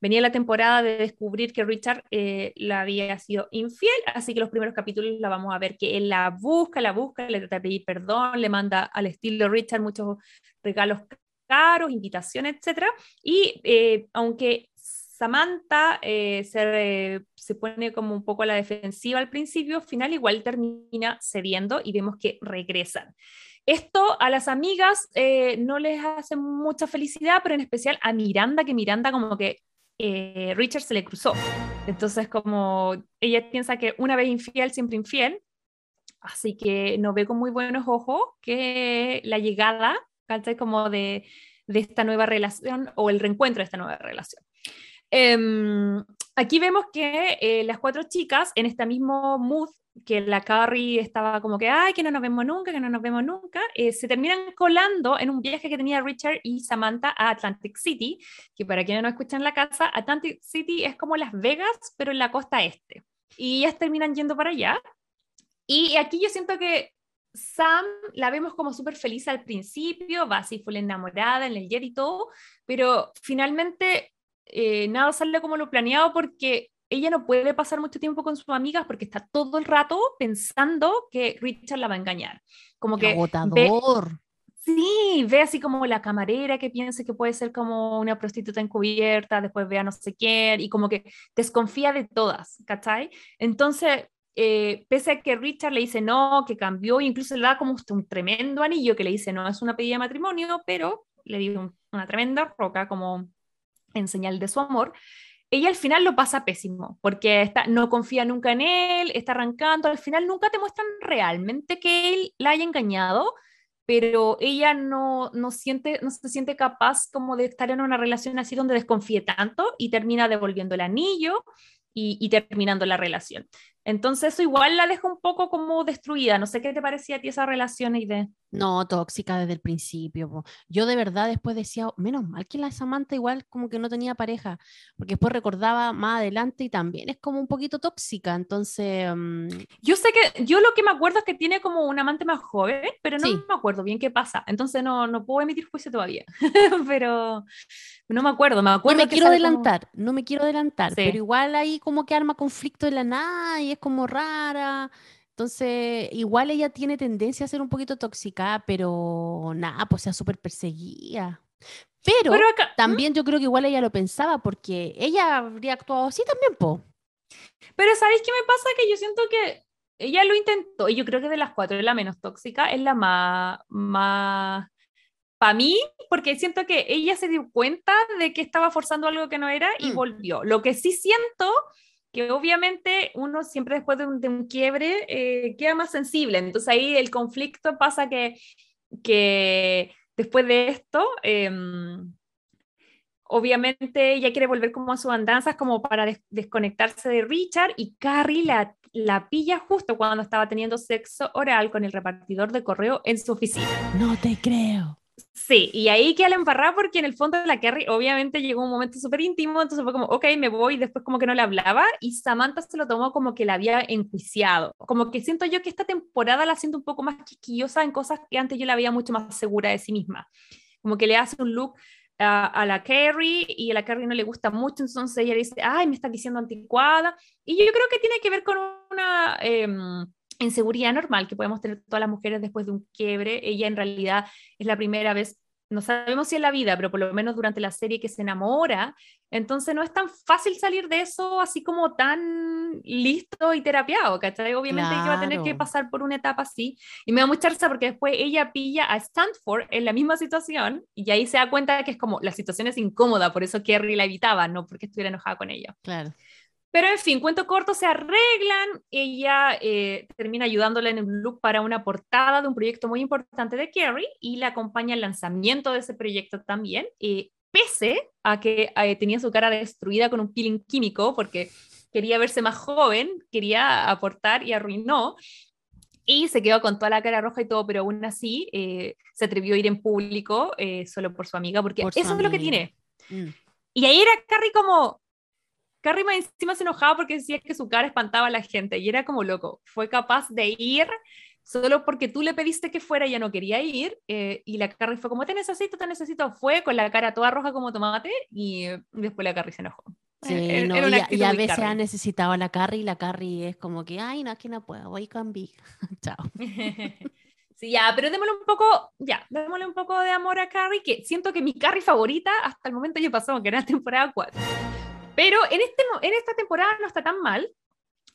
venía la temporada de descubrir que Richard eh, la había sido infiel, así que los primeros capítulos la vamos a ver que él la busca, la busca, le trata de pedir perdón, le manda al estilo Richard muchos regalos caros, invitaciones, etcétera. Y aunque Samantha eh, se, se, pone como un poco a la defensiva al principio, al final igual termina cediendo y vemos que regresan. Esto a las amigas eh, no les hace mucha felicidad, pero en especial a Miranda, que Miranda como que eh, Richard se le cruzó. Entonces como ella piensa que una vez infiel, siempre infiel, así que no ve con muy buenos ojos que la llegada, como de, de esta nueva relación o el reencuentro de esta nueva relación. Um, aquí vemos que eh, las cuatro chicas en este mismo mood que la Carrie estaba como que, ay, que no nos vemos nunca, que no nos vemos nunca, eh, se terminan colando en un viaje que tenía Richard y Samantha a Atlantic City, que para quienes no escuchan la casa, Atlantic City es como Las Vegas, pero en la costa este. Y ellas terminan yendo para allá. Y aquí yo siento que Sam la vemos como súper feliz al principio, va así full enamorada en el jet y todo, pero finalmente eh, nada sale como lo planeado porque ella no puede pasar mucho tiempo con sus amigas porque está todo el rato pensando que Richard la va a engañar. Como que Agotador. Ve, Sí, ve así como la camarera que piensa que puede ser como una prostituta encubierta, después ve a no sé quién y como que desconfía de todas, ¿cachai? Entonces, eh, pese a que Richard le dice no, que cambió, incluso le da como un tremendo anillo que le dice no, es una pedida de matrimonio, pero le dio una tremenda roca como en señal de su amor ella al final lo pasa pésimo, porque está, no confía nunca en él, está arrancando, al final nunca te muestran realmente que él la haya engañado, pero ella no, no, siente, no se siente capaz como de estar en una relación así donde desconfíe tanto y termina devolviendo el anillo y, y terminando la relación. Entonces eso igual la deja un poco como destruida. No sé qué te parecía a ti esa relación, de No, tóxica desde el principio. Yo de verdad después decía, menos mal que la Samantha igual como que no tenía pareja, porque después recordaba más adelante y también es como un poquito tóxica. Entonces... Mm, yo sé que, yo lo que me acuerdo es que tiene como un amante más joven, pero no me acuerdo bien qué pasa. Entonces no, no puedo emitir juicio todavía. pero no me acuerdo, me acuerdo. No me quiero adelantar, no me quiero adelantar, pero igual ahí como que arma conflicto de la nada y como rara. Entonces, igual ella tiene tendencia a ser un poquito tóxica, pero nada, pues sea súper perseguida. Pero, también yo creo que igual ella lo pensaba porque ella habría actuado así también, po. Pero ¿sabéis qué me pasa? Que yo siento que ella lo intentó y yo creo que de las cuatro es la menos tóxica, es la más, más, para mí, porque siento que ella se dio cuenta de que estaba forzando algo que no era y mm. volvió. Lo que sí siento que obviamente uno siempre después de un, quiebre eh, queda más sensible. Entonces ahí el conflicto pasa que, que después de esto, em, obviamente ella quiere volver como a sus andanzas, como para desconectarse de Richard y Carrie la, la pilla justo cuando estaba teniendo sexo oral con el repartidor de correo en su oficina. No te creo. Sí, y ahí queda la embarrada porque en el fondo la Carrie obviamente llegó un momento súper íntimo, entonces fue como, ok, me voy, después como que no le hablaba y Samantha se lo tomó como que la había enjuiciado. Como que siento yo que esta temporada la siento un poco más quisquillosa en cosas que antes yo la veía mucho más segura de sí misma. Como que le hace un look a, la Carrie y a la Carrie no le gusta mucho, entonces ella dice, ay, me está diciendo anticuada. Y yo creo que tiene que ver con una... Em, inseguridad normal que podemos tener todas las mujeres después de un quiebre. Ella en realidad es la primera vez, no sabemos si en la vida, pero por lo menos durante la serie que se enamora. Entonces no es tan fácil salir de eso así como tan listo y terapiado, ¿cachai? Obviamente que va a tener que pasar por una etapa así. Y me da mucha risa porque después ella pilla a Stanford en la misma situación y ahí se da cuenta de que es como la situación es incómoda, por eso Kerry la evitaba, no porque estuviera enojada con ella. Claro. Pero en fin, cuento corto, se arreglan, ella eh, termina ayudándola en un look para una portada de un proyecto muy importante de Carrie y la acompaña al lanzamiento de ese proyecto también, eh, pese a que eh, tenía su cara destruida con un peeling químico porque quería verse más joven, quería aportar y arruinó. Y se quedó con toda la cara roja y todo, pero aún así se atrevió a ir en público solo por su amiga, porque eso es lo que tiene. Mm. Y ahí era Carrie como, Carrie más encima se enojaba porque decía que su cara espantaba a la gente y era como loco. Fue capaz de ir solo porque tú le pediste que fuera y ella no quería ir. Eh, y la Carrie fue como, te necesito, te necesito. Fue con la cara toda roja como tomate y después la Carrie se enojó. Sí, eh, y, a veces ha necesitado a la Carrie y la Carrie es como que, ay, no, aquí no puedo, voy con. Chao. Sí, ya, pero démosle un poco, ya, démosle un poco de amor a Carrie, que siento que mi Carrie favorita hasta el momento yo pasó, que era la temporada 4. Pero en, este, en esta temporada no está tan mal.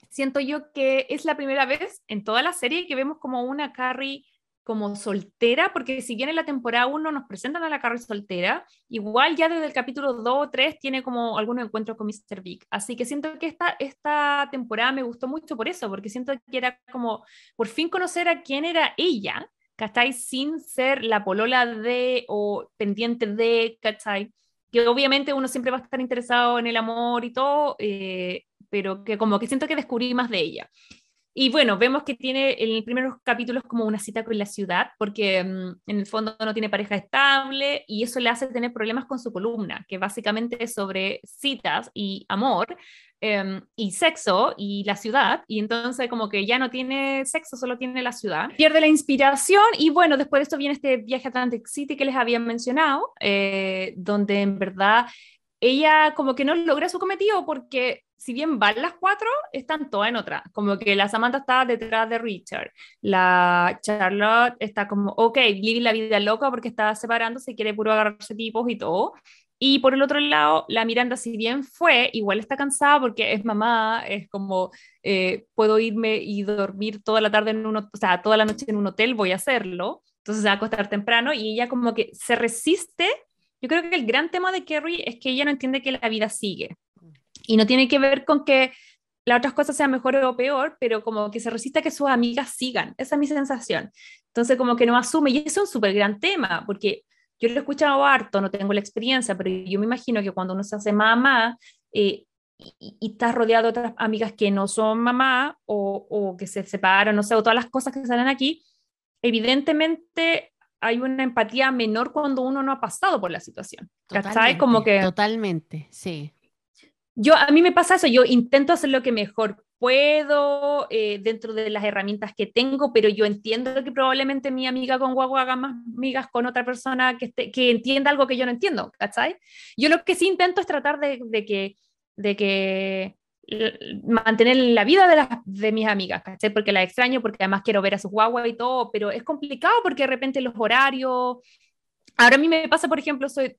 Siento yo que es la primera vez en toda la serie que vemos como una Carrie como soltera, porque si bien en la temporada 1 nos presentan a la Carrie soltera, igual ya desde el capítulo 2 o 3 tiene como algunos encuentros con Mr. Big. Así que siento que esta, esta temporada me gustó mucho por eso, porque siento que era como por fin conocer a quién era ella, ¿cachai? Sin ser la polola de o pendiente de, ¿cachai? Que obviamente uno siempre va a estar interesado en el amor y todo, eh, pero que como que siento que descubrí más de ella. Y bueno, vemos que tiene en los primeros capítulos como una cita con la ciudad, porque mm, en el fondo no tiene pareja estable y eso le hace tener problemas con su columna, que básicamente es sobre citas y amor, Em, y sexo y la ciudad, y entonces como que ya no tiene sexo, solo tiene la ciudad. Pierde la inspiración y bueno, después de esto viene este viaje a Atlantic City que les había mencionado, eh, donde en verdad ella como que no logra su cometido porque si bien van las cuatro, están todas en otra. Como que la Samantha está detrás de Richard. La Charlotte está como, ok, vivir la vida loca porque está separándose, quiere puro agarrarse tipos y todo. Y por el otro lado, la Miranda, si bien fue, igual está cansada porque es mamá, es como, eh, puedo irme y dormir toda la tarde en un, o sea, toda la noche en un hotel, voy a hacerlo. Entonces se va a acostar temprano y ella como que se resiste. Yo creo que el gran tema de Kerry es que ella no entiende que la vida sigue. Y no tiene que ver con que las otras cosas sean mejor o peor, pero como que se resiste a que sus amigas sigan. Esa es mi sensación. Entonces, como que no asume. Y eso es un súper gran tema, porque yo lo he escuchado harto, no tengo la experiencia, pero yo me imagino que cuando uno se hace mamá eh, y, y estás rodeado de otras amigas que no son mamá o, o que se separan, no sé, o todas las cosas que salen aquí, evidentemente hay una empatía menor cuando uno no ha pasado por la situación. ¿Cachai? Como que... Totalmente, sí yo, a mí me pasa eso, yo intento hacer lo que mejor puedo eh, dentro de las herramientas que tengo, pero yo entiendo que probablemente mi amiga con guagua haga más amigas con otra persona que, que entienda algo que yo no entiendo, ¿cachai? Yo lo que sí intento es tratar de, de que, de que mantener la vida de, las, de mis amigas, ¿cachai? Porque la extraño, porque además quiero ver a sus guaguas y todo, pero es complicado porque de repente los horarios... Ahora a mí me pasa, por ejemplo, soy,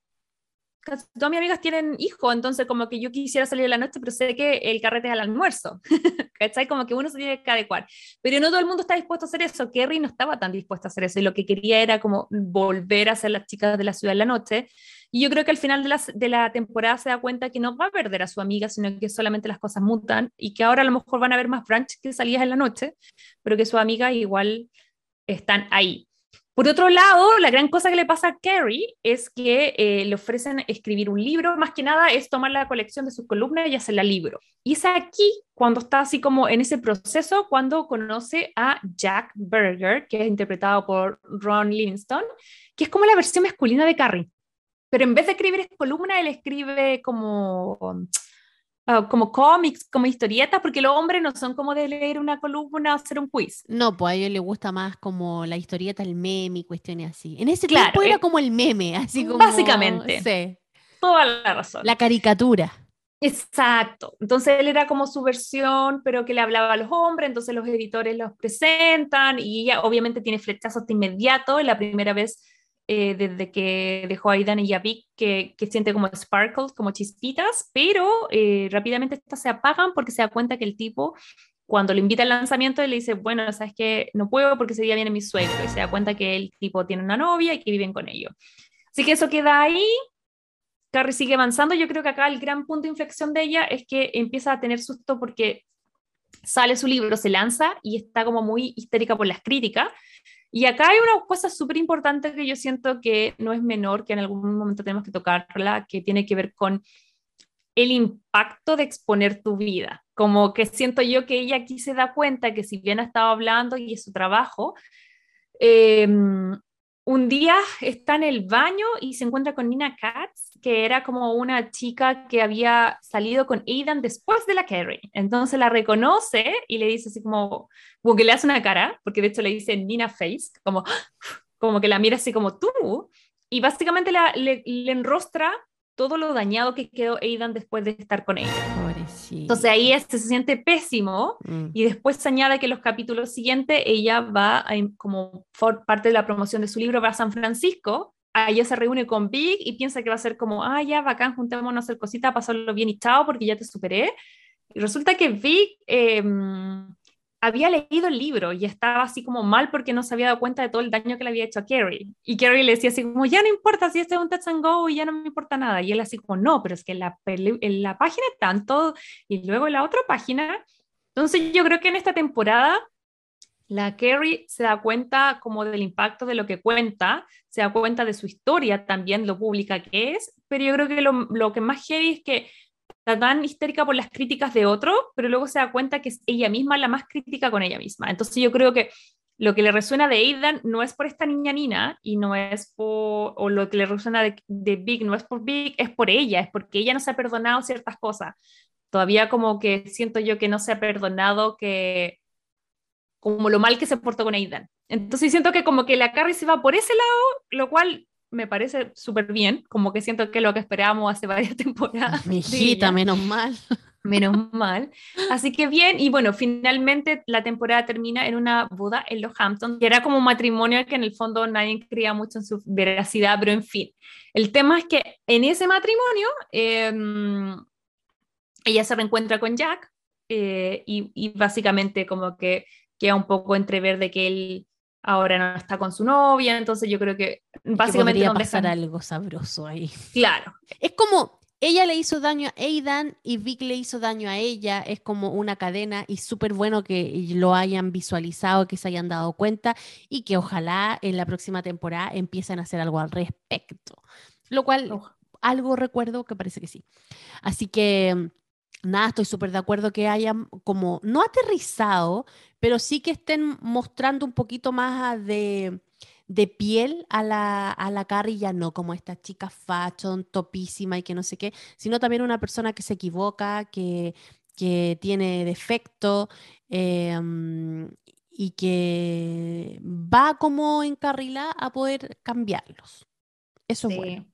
casi todas mis amigas tienen hijos, entonces como que yo quisiera salir de la noche, pero sé que el carrete es al almuerzo, ¿cachai? Como que uno se tiene que adecuar. Pero no todo el mundo está dispuesto a hacer eso, Kerry no estaba tan dispuesta a hacer eso, y lo que quería era como volver a ser las chicas de la ciudad en la noche, y yo creo que al final de la, temporada se da cuenta que no va a perder a su amiga, sino que solamente las cosas mutan, y que ahora a lo mejor van a haber más brunch que salidas en la noche, pero que su amiga igual están ahí. Por otro lado, la gran cosa que le pasa a Carrie es que eh, le ofrecen escribir un libro, más que nada es tomar la colección de sus columnas y hacerla libro. Y es aquí, cuando está así como en ese proceso, cuando conoce a Jack Berger, que es interpretado por Ron Livingston, que es como la versión masculina de Carrie. Pero en vez de escribir columna, él escribe como Ah, como cómics, como historietas, porque los hombres no son como de leer una columna o hacer un quiz. No, pues a ellos les gusta más como la historieta, el meme y cuestiones así. En ese tiempo era eh, como el meme, así como... Básicamente. Sí. Toda la razón. La caricatura. Exacto. Entonces él era como su versión, pero que le hablaba a los hombres, entonces los editores los presentan y ella obviamente tiene flechazos de inmediato. La primera vez eh, desde que dejó a Aidan y a Vic, que, que siente como sparkles, como chispitas, pero eh, rápidamente estas se apagan porque se da cuenta que el tipo, cuando le invita al lanzamiento, le dice, bueno, sabes que no puedo porque ese día viene mi suegro, y se da cuenta que el tipo tiene una novia y que viven con ellos. Así que eso queda ahí. Carrie sigue avanzando. Yo creo que acá el gran punto de inflexión de ella es que empieza a tener susto porque sale su libro, se lanza y está como muy histérica por las críticas y acá hay una cosa súper importante que yo siento que no es menor, que en algún momento tenemos que tocarla, que tiene que ver con el impacto de exponer tu vida. Como que siento yo que ella aquí se da cuenta que si bien ha estado hablando y es su trabajo, eh, un día está en el baño y se encuentra con Nina Katz, que era como una chica que había salido con Aidan después de la Carrie. Entonces la reconoce y le dice así como, como que le hace una cara, porque de hecho le dice Nina Face, como, como que la mira así como tú, y básicamente le, le enrostra todo lo dañado que quedó Aidan después de estar con ella. Entonces ahí este se siente pésimo mm. y después se añade que en los capítulos siguientes ella va como parte de la promoción de su libro va a San Francisco, ella se reúne con Big y piensa que va a ser como, ah, ya, bacán, juntémonos a hacer cositas, pasarlo bien y chao porque ya te superé. Y resulta que Big eh, había leído el libro y estaba así como mal porque no se había dado cuenta de todo el daño que le había hecho a Carrie. Y Carrie le decía así como, ya no importa si este es un touch and go y ya no me importa nada. Y él así como, no, pero es que en la, en la página tanto y luego en la otra página. Entonces yo creo que en esta temporada la Carrie se da cuenta como del impacto de lo que cuenta, se da cuenta de su historia también, lo pública que es, pero yo creo que lo, lo que más heavy es que está tan histérica por las críticas de otro, pero luego se da cuenta que es ella misma la más crítica con ella misma. Entonces yo creo que lo que le resuena de Aidan no es por esta niña Nina y no es por, o lo que le resuena de, de Big no es por Big, es por ella, es porque ella no se ha perdonado ciertas cosas. Todavía como que siento yo que no se ha perdonado que como lo mal que se portó con Aidan. Entonces siento que como que la Carrie se va por ese lado, lo cual me parece súper bien, como que siento que es lo que esperábamos hace varias temporadas. Mi hijita, menos mal. Menos mal. Así que bien, y bueno, finalmente la temporada termina en una boda en los Hamptons, que era como un matrimonio que en el fondo nadie creía mucho en su veracidad, pero en fin. El tema es que en ese matrimonio em, ella se reencuentra con Jack eh, y, y básicamente como que queda un poco entrever de que él ahora no está con su novia, entonces yo creo que Que básicamente podría nos pasar algo sabroso ahí. Claro, Es como ella le hizo daño a Aidan y Vic le hizo daño a ella. Es como una cadena y súper bueno que lo hayan visualizado, que se hayan dado cuenta y que ojalá en la próxima temporada empiecen a hacer algo al respecto. Lo cual algo recuerdo que parece que sí. Así que mm, nada, estoy súper de acuerdo que hayan como no aterrizado, pero sí que estén mostrando un poquito más de, de piel a la, a la Carrie, ya no como esta chica fashion, topísima y que no sé qué, sino también una persona que se equivoca, que, que tiene defecto eh, mm, y que va como encarrilada a poder cambiarlos. Eso es Sí, bueno.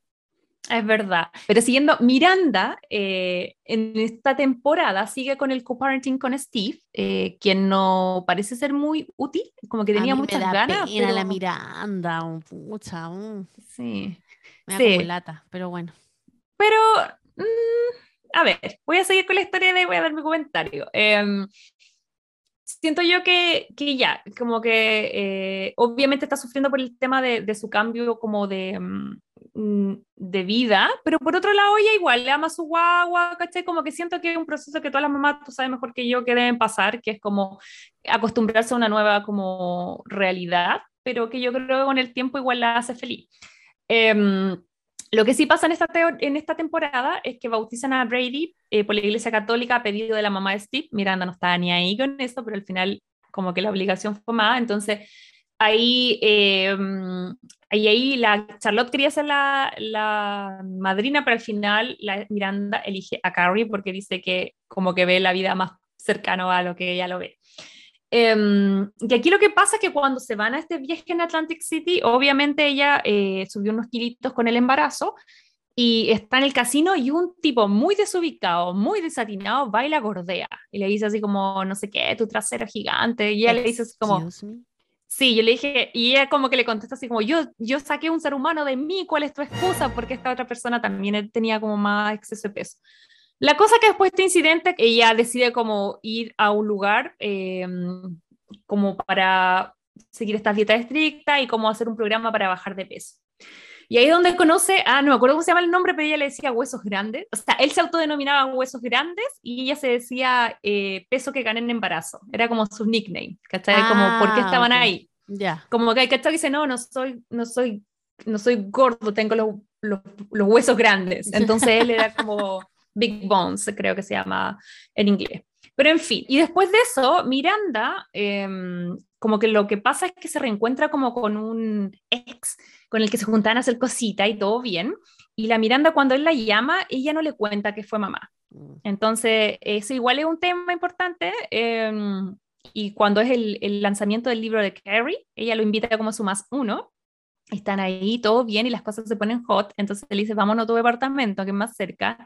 Es verdad. Pero siguiendo, Miranda eh, en esta temporada sigue con el co-parenting con Steve, eh, quien no parece ser muy útil, como que A tenía mí muchas me da ganas. pena la Miranda, oh, pucha, mm, Sí. me da Sí. como lata, pero bueno. Pero, mm, a ver, voy a seguir con la historia de voy a dar mi comentario. Em, siento yo que, que ya, como que eh, obviamente está sufriendo por el tema de, de su cambio como de, mm, de vida, pero por otro lado ella igual le ama a su guagua, ¿cachai? Como que siento que es un proceso que todas las mamás, tú sabes mejor que yo, que deben pasar, que es como acostumbrarse a una nueva como realidad, pero que yo creo que con el tiempo igual la hace feliz. Em, lo que sí pasa en esta, teo- en esta temporada es que bautizan a Brady eh, por la Iglesia Católica a pedido de la mamá de Steve. Miranda no estaba ni ahí con eso, pero al final como que la obligación fue más. Entonces ahí, eh, mm, ahí, ahí la Charlotte quería ser la, madrina, pero al final la Miranda elige a Carrie porque dice que como que ve la vida más cercano a lo que ella lo ve. Em, y aquí lo que pasa es que cuando se van a este viaje en Atlantic City, obviamente ella eh, subió unos kilitos con el embarazo y está en el casino y un tipo muy desubicado, muy desatinado, va y la gordea y le dice así como, no sé qué, tu trasero gigante. Y ella le dice así como, me. Sí, yo le dije, y ella como que le contesta así como, yo, yo saqué un ser humano de mí, ¿cuál es tu excusa? Porque esta otra persona también tenía como más exceso de peso. La cosa que después de este incidente, ella decide como ir a un lugar eh, como para seguir esta dieta estricta y como hacer un programa para bajar de peso. Y ahí donde conoce, ah, no me acuerdo cómo se llama el nombre, pero ella le decía huesos grandes. O sea, él se autodenominaba huesos grandes y ella se decía eh, peso que gané en embarazo. Era como su nickname, ¿cachai? como, ¿por qué Ah, estaban ok. ahí? Ya. Como que que dice, no, no soy, no soy, no soy gordo, tengo los, los, los huesos grandes. Entonces él era como Big Bones, creo que se llama en inglés. Pero en fin, y después de eso, Miranda, em, como que lo que pasa es que se reencuentra como con un ex con el que se juntaban a hacer cosita y todo bien. Y la Miranda, cuando él la llama, ella no le cuenta que fue mamá. Mm. Entonces, eso igual es un tema importante. em, y cuando es el, el lanzamiento del libro de Carrie, ella lo invita como su más uno. Están ahí, todo bien, y las cosas se ponen hot. Entonces él dice, vámonos a tu departamento, que es más cerca.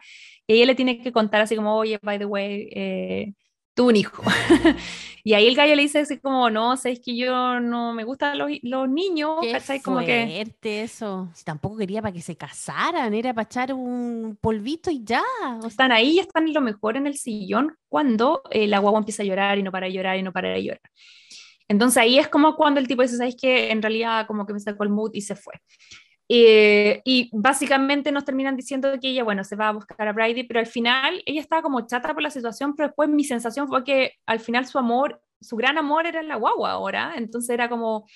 Y ella le tiene que contar así como, oye, by the way, eh, tuve un hijo. y ahí el gallo le dice así como, no, sabes que yo no me gustan los, los niños, Qué ¿cachai? Como que... fuerte eso. Si tampoco quería para que se casaran, era para echar un polvito y ya. O sea, están ahí, están lo mejor en el sillón cuando eh, la guagua empieza a llorar y no para de llorar y no para de llorar. Entonces ahí es como cuando el tipo dice, ¿sabes qué? En realidad como que me sacó el mood y se fue. Eh, y básicamente nos terminan diciendo que ella, bueno, se va a buscar a Brady, pero al final ella estaba como chata por la situación, pero después mi sensación fue que al final su amor, su gran amor era la guagua ahora, entonces era como,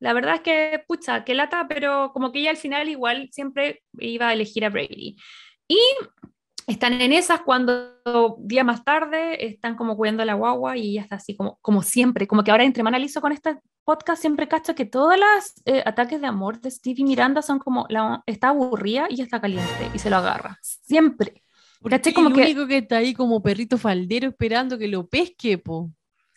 la verdad es que, pucha, qué lata, pero como que ella al final igual siempre iba a elegir a Brady. Y están en esas cuando día más tarde están como cuidando a la guagua y ella está así como, como siempre, como que ahora entre analizo con este podcast siempre cacho que todos los eh, ataques de amor de Steve y Miranda son como, la, está aburrida y ya está caliente y se lo agarra, siempre. porque. Como el que- único que está ahí como perrito faldero esperando que lo pesque, po.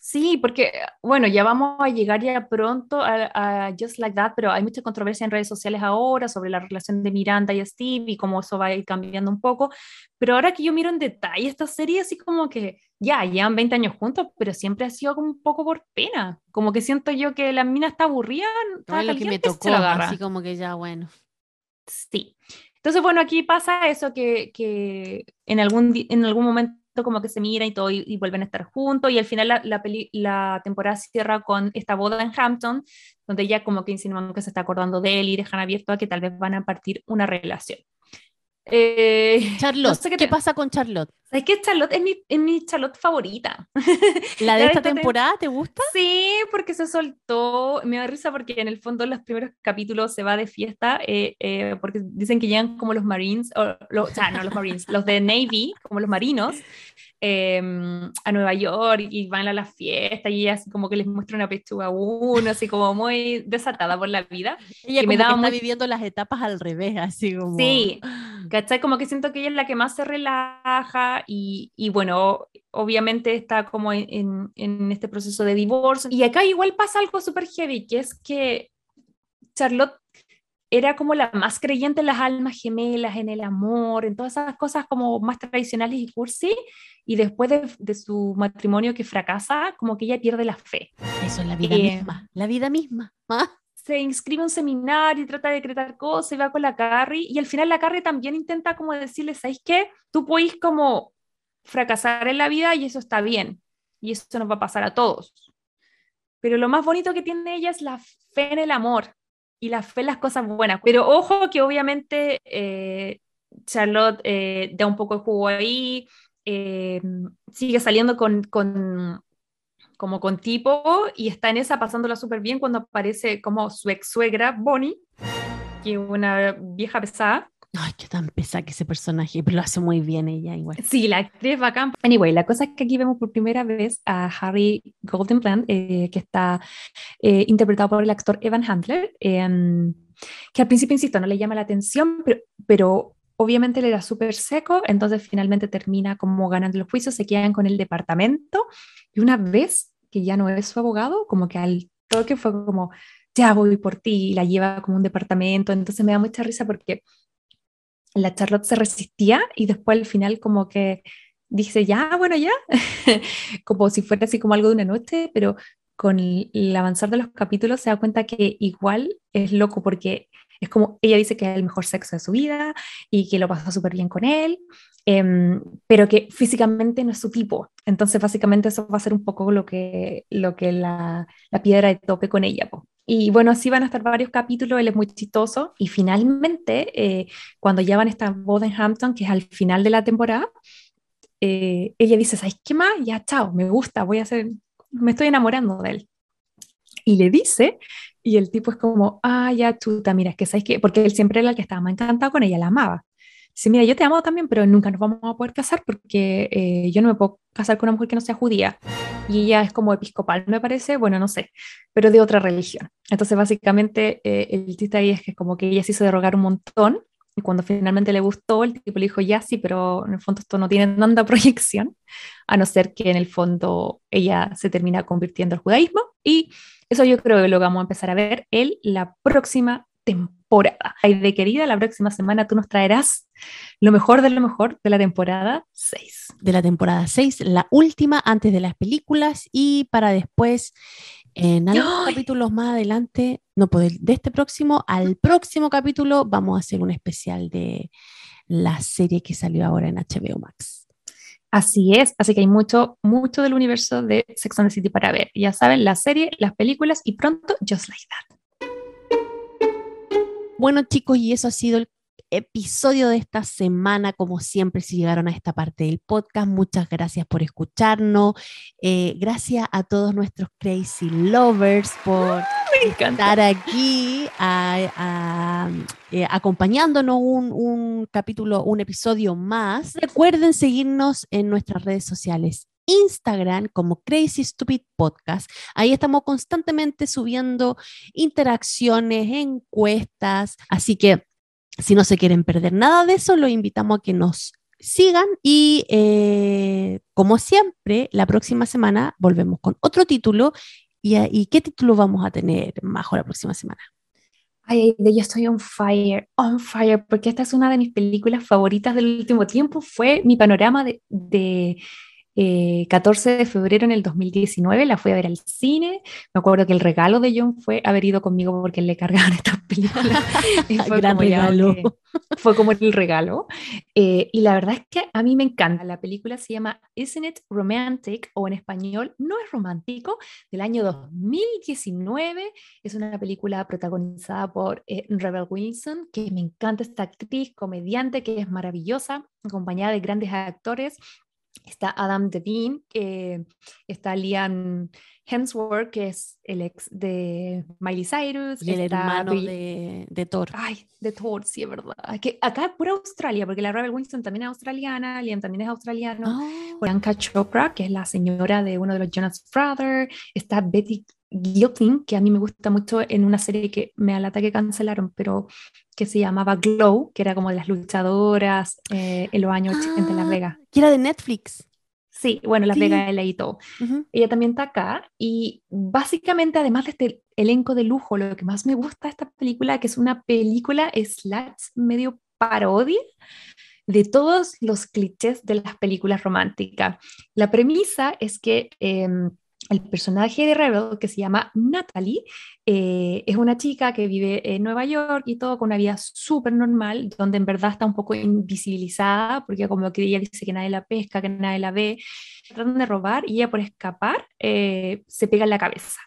Sí, porque, bueno, ya vamos a llegar ya pronto a, a, Just Like That, pero hay mucha controversia en redes sociales ahora sobre la relación de Miranda y Steve y cómo eso va a ir cambiando un poco. Pero ahora que yo miro en detalle esta serie, así como que ya, llevan 20 años juntos, pero siempre ha sido como un poco por pena. Como que siento yo que la mina está aburrida. Está lo que me tocó, así como que ya, bueno. Sí. Entonces, bueno, aquí pasa eso que, que en, algún, en algún momento como que se miran y todo y, vuelven a estar juntos y al final la, la, peli- la temporada cierra con esta boda en Hampton, donde ella como que que se está acordando de él y dejan abierto a que tal vez van a partir una relación. Eh, Charlotte, no sé ¿qué, qué te- pasa con Charlotte? ¿Sabes qué? Charlotte es mi, es mi Charlotte favorita. ¿La de esta esta tem- temporada te gusta? Sí, porque se soltó, me da risa porque en el fondo en los primeros capítulos se va de fiesta, eh, eh, porque dicen que llegan como los Marines, o, lo- o sea, no los Marines, los de Navy, como los marinos, eh, a Nueva York y van a la fiesta y ella así como que les muestra una pechuga a uno, así como muy desatada por la vida. Ella que como me que daba está muy- viviendo las etapas al revés, así como... Sí, ¿cachai? Como que siento que ella es la que más se relaja y, y bueno, obviamente está como en- en este proceso de divorcio. Y acá igual pasa algo súper heavy, que es que Charlotte era como la más creyente en las almas gemelas, en el amor, en todas esas cosas como más tradicionales y cursi, y después de, de su matrimonio que fracasa, como que ella pierde la fe. Eso es la vida Eh, misma, la vida misma. ¿ah? se inscribe a un seminario y trata de decretar cosas y va con la Carrie y al final la Carrie también intenta como decirle, ¿sabes qué? Tú puedes como fracasar en la vida y eso está bien y eso nos va a pasar a todos. Pero lo más bonito que tiene ella es la fe en el amor y la fe en las cosas buenas. Pero ojo que obviamente eh, Charlotte eh, da un poco de jugo ahí, eh, sigue saliendo con, con como con tipo y está en esa pasándola súper bien cuando aparece como su ex suegra Bonnie, que es una vieja pesada. Ay, qué tan pesada que ese personaje, pero lo hace muy bien ella igual. Sí, la actriz bacán. Anyway, la cosa es que aquí vemos por primera vez a Harry Goldenblatt, eh, que está eh, interpretado por el actor Evan Handler, em, que al principio, insisto, no le llama la atención, pero, pero obviamente él era súper seco, entonces finalmente termina como ganando los juicios, se quedan con el departamento y una vez que ya no es su abogado, como que al toque fue como, ya voy por ti, y la lleva como un departamento, entonces me da mucha risa porque la Charlotte se resistía y después al final como que dice, ya, bueno, ya, como si fuera así como algo de una noche, pero con el, avanzar de los capítulos se da cuenta que igual es loco porque es como, ella dice que es el mejor sexo de su vida y que lo pasa súper bien con él, em, pero que físicamente no es su tipo. Entonces básicamente eso va a ser un poco lo que, lo que la, la piedra de tope con ella. Y bueno, así van a estar varios capítulos, él es muy chistoso y finalmente, eh, cuando ya van a esta boda en Hampton, que es al final de la temporada, eh, ella dice, ¿sabes qué más? Ya, chao, me gusta, voy a hacer, me estoy enamorando de él. Y le dice, y el tipo es como, ah, ya, chuta, mira, es que sabes que, porque él siempre era el que estaba más encantado con ella, la amaba. Dice, mira, yo te amo también, pero nunca nos vamos a poder casar porque eh, yo no me puedo casar con una mujer que no sea judía. Y ella es como episcopal, me parece, bueno, no sé, pero de otra religión. Entonces, básicamente, eh, el chiste ahí es que como que ella se hizo derogar un montón y cuando finalmente le gustó, el tipo le dijo, ya sí, pero en el fondo esto no tiene tanta proyección, a no ser que en el fondo ella se termina convirtiendo al judaísmo. Y eso yo creo que lo vamos a empezar a ver en la próxima temporada. Ay, de querida, la próxima semana tú nos traerás lo mejor de lo mejor de la temporada 6. De la temporada 6, la última antes de las películas y para después, en algunos ¡Ay! capítulos más adelante, no pues de este próximo al próximo capítulo, vamos a hacer un especial de la serie que salió ahora en HBO Max. Así es, así que hay mucho, mucho del universo de Sex and the City para ver. Ya saben, la serie, las películas y pronto Just Like That. Bueno, chicos, y eso ha sido el episodio de esta semana. Como siempre, si llegaron a esta parte del podcast, muchas gracias por escucharnos. Eh, gracias a todos nuestros crazy lovers por estar aquí a- a- eh, acompañándonos un, un capítulo, un episodio más. Recuerden seguirnos en nuestras redes sociales. Instagram como Crazy Stupid Podcast. Ahí estamos constantemente subiendo interacciones, encuestas. Así que si no se quieren perder nada de eso, los invitamos a que nos sigan y eh, como siempre, la próxima semana volvemos con otro título. ¿Y, y qué título vamos a tener, Majo, la próxima semana? Ay, de yo estoy on fire, on fire, porque esta es una de mis películas favoritas del último tiempo. Fue mi panorama de 14 eh, de febrero en el 2019, la fui a ver al cine. Me acuerdo que el regalo de John fue haber ido conmigo porque le cargaban estas películas. fue Gran como regalo. fue como el regalo. Eh, y la verdad es que a mí me encanta. La película se llama Isn't It Romantic o en español No es romántico del año 2019. Es una película protagonizada por eh, Rebel Wilson, que me encanta esta actriz, comediante, que es maravillosa, acompañada de grandes actores está Adam Devine, está Liam Hemsworth, que es el ex de Miley Cyrus. Y el hermano de, de, Thor. Ay, de Thor, sí, es verdad. Que acá es pura Australia, porque la Rebel Winston también es australiana, Liam también es australiano. Oh. Bianca Chopra, que es la señora de uno de los Jonas Brothers. Está Betty Gilpin, que a mí me gusta mucho en una serie que me alata que cancelaron, pero que se llamaba Glow, que era como de las luchadoras eh, en los años 80 en Las ah, Vegas. Que era de Netflix. Sí, bueno, Las Vegas la editó. Ella también está acá y básicamente además de este elenco de lujo, lo que más me gusta de esta película, que es una película slash medio parodia de todos los clichés de las películas románticas. La premisa es que... Em, el personaje de Rebel, que se llama Natalie, eh, es una chica que vive en Nueva York y todo con una vida súper normal, donde en verdad está un poco invisibilizada, porque como que ella dice que nadie la pesca, que nadie la ve, tratan de robar y ella por escapar eh, se pega en la cabeza.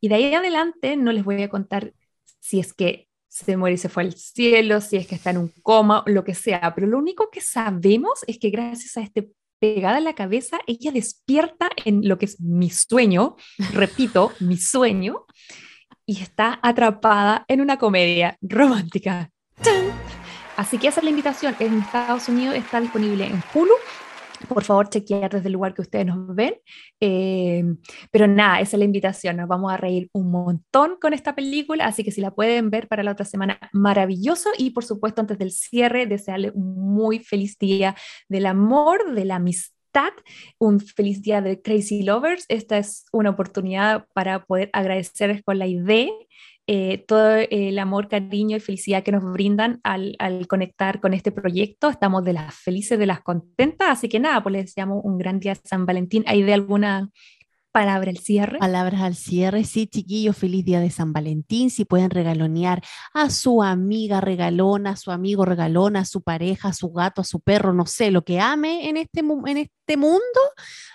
Y de ahí adelante no les voy a contar si es que se muere y se fue al cielo, si es que está en un coma, lo que sea, pero lo único que sabemos es que gracias a este pegada en la cabeza, ella despierta en lo que es mi sueño, repito, mi sueño, y está atrapada en una comedia romántica. Así que esa es la invitación. En Estados Unidos está disponible en Hulu por favor chequear desde el lugar que ustedes nos ven. Eh, pero nada, esa es la invitación. Nos vamos a reír un montón con esta película, así que si la pueden ver para la otra semana, maravilloso. Y por supuesto, antes del cierre, desearle un muy feliz día del amor, de la amistad un feliz día de Crazy Lovers. Esta es una oportunidad para poder agradecerles con la idea eh, todo el amor, cariño y felicidad que nos brindan al, conectar con este proyecto. Estamos de las felices, de las contentas, así que nada, pues les deseamos un gran día de San Valentín. ¿Hay de alguna Palabra al cierre. Palabras al cierre, sí, chiquillos, feliz día de San Valentín. Si pueden regalonear a su amiga regalona, a su amigo regalona, a su pareja, a su gato, a su perro, no sé, lo que ame en este, en este mundo,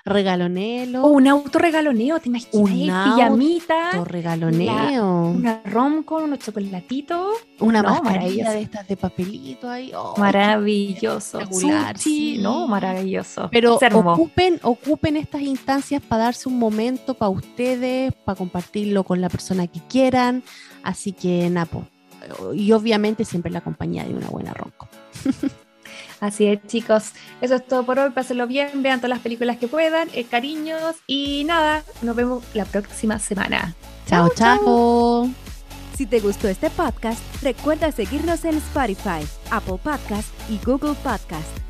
regalonelo. O un autorregaloneo, ¿te imaginas? Un pijamita. Autorregaloneo. Una rom con unos chocolatitos. Una mascarilla de estas de papelito ahí. maravilloso. Sushi, ¿no? Maravilloso. Pero ocupen, ocupen estas instancias para darse un momento momento para ustedes, para compartirlo con la persona que quieran. Así que, Napo. Y obviamente siempre la compañía de una buena ronco. Así es, chicos. Eso es todo por hoy. Pásenlo bien, vean todas las películas que puedan, eh, cariños y nada. Nos vemos la próxima semana. Chao, chao. Si te gustó este podcast, recuerda seguirnos en Spotify, Apple Podcast y Google Podcast.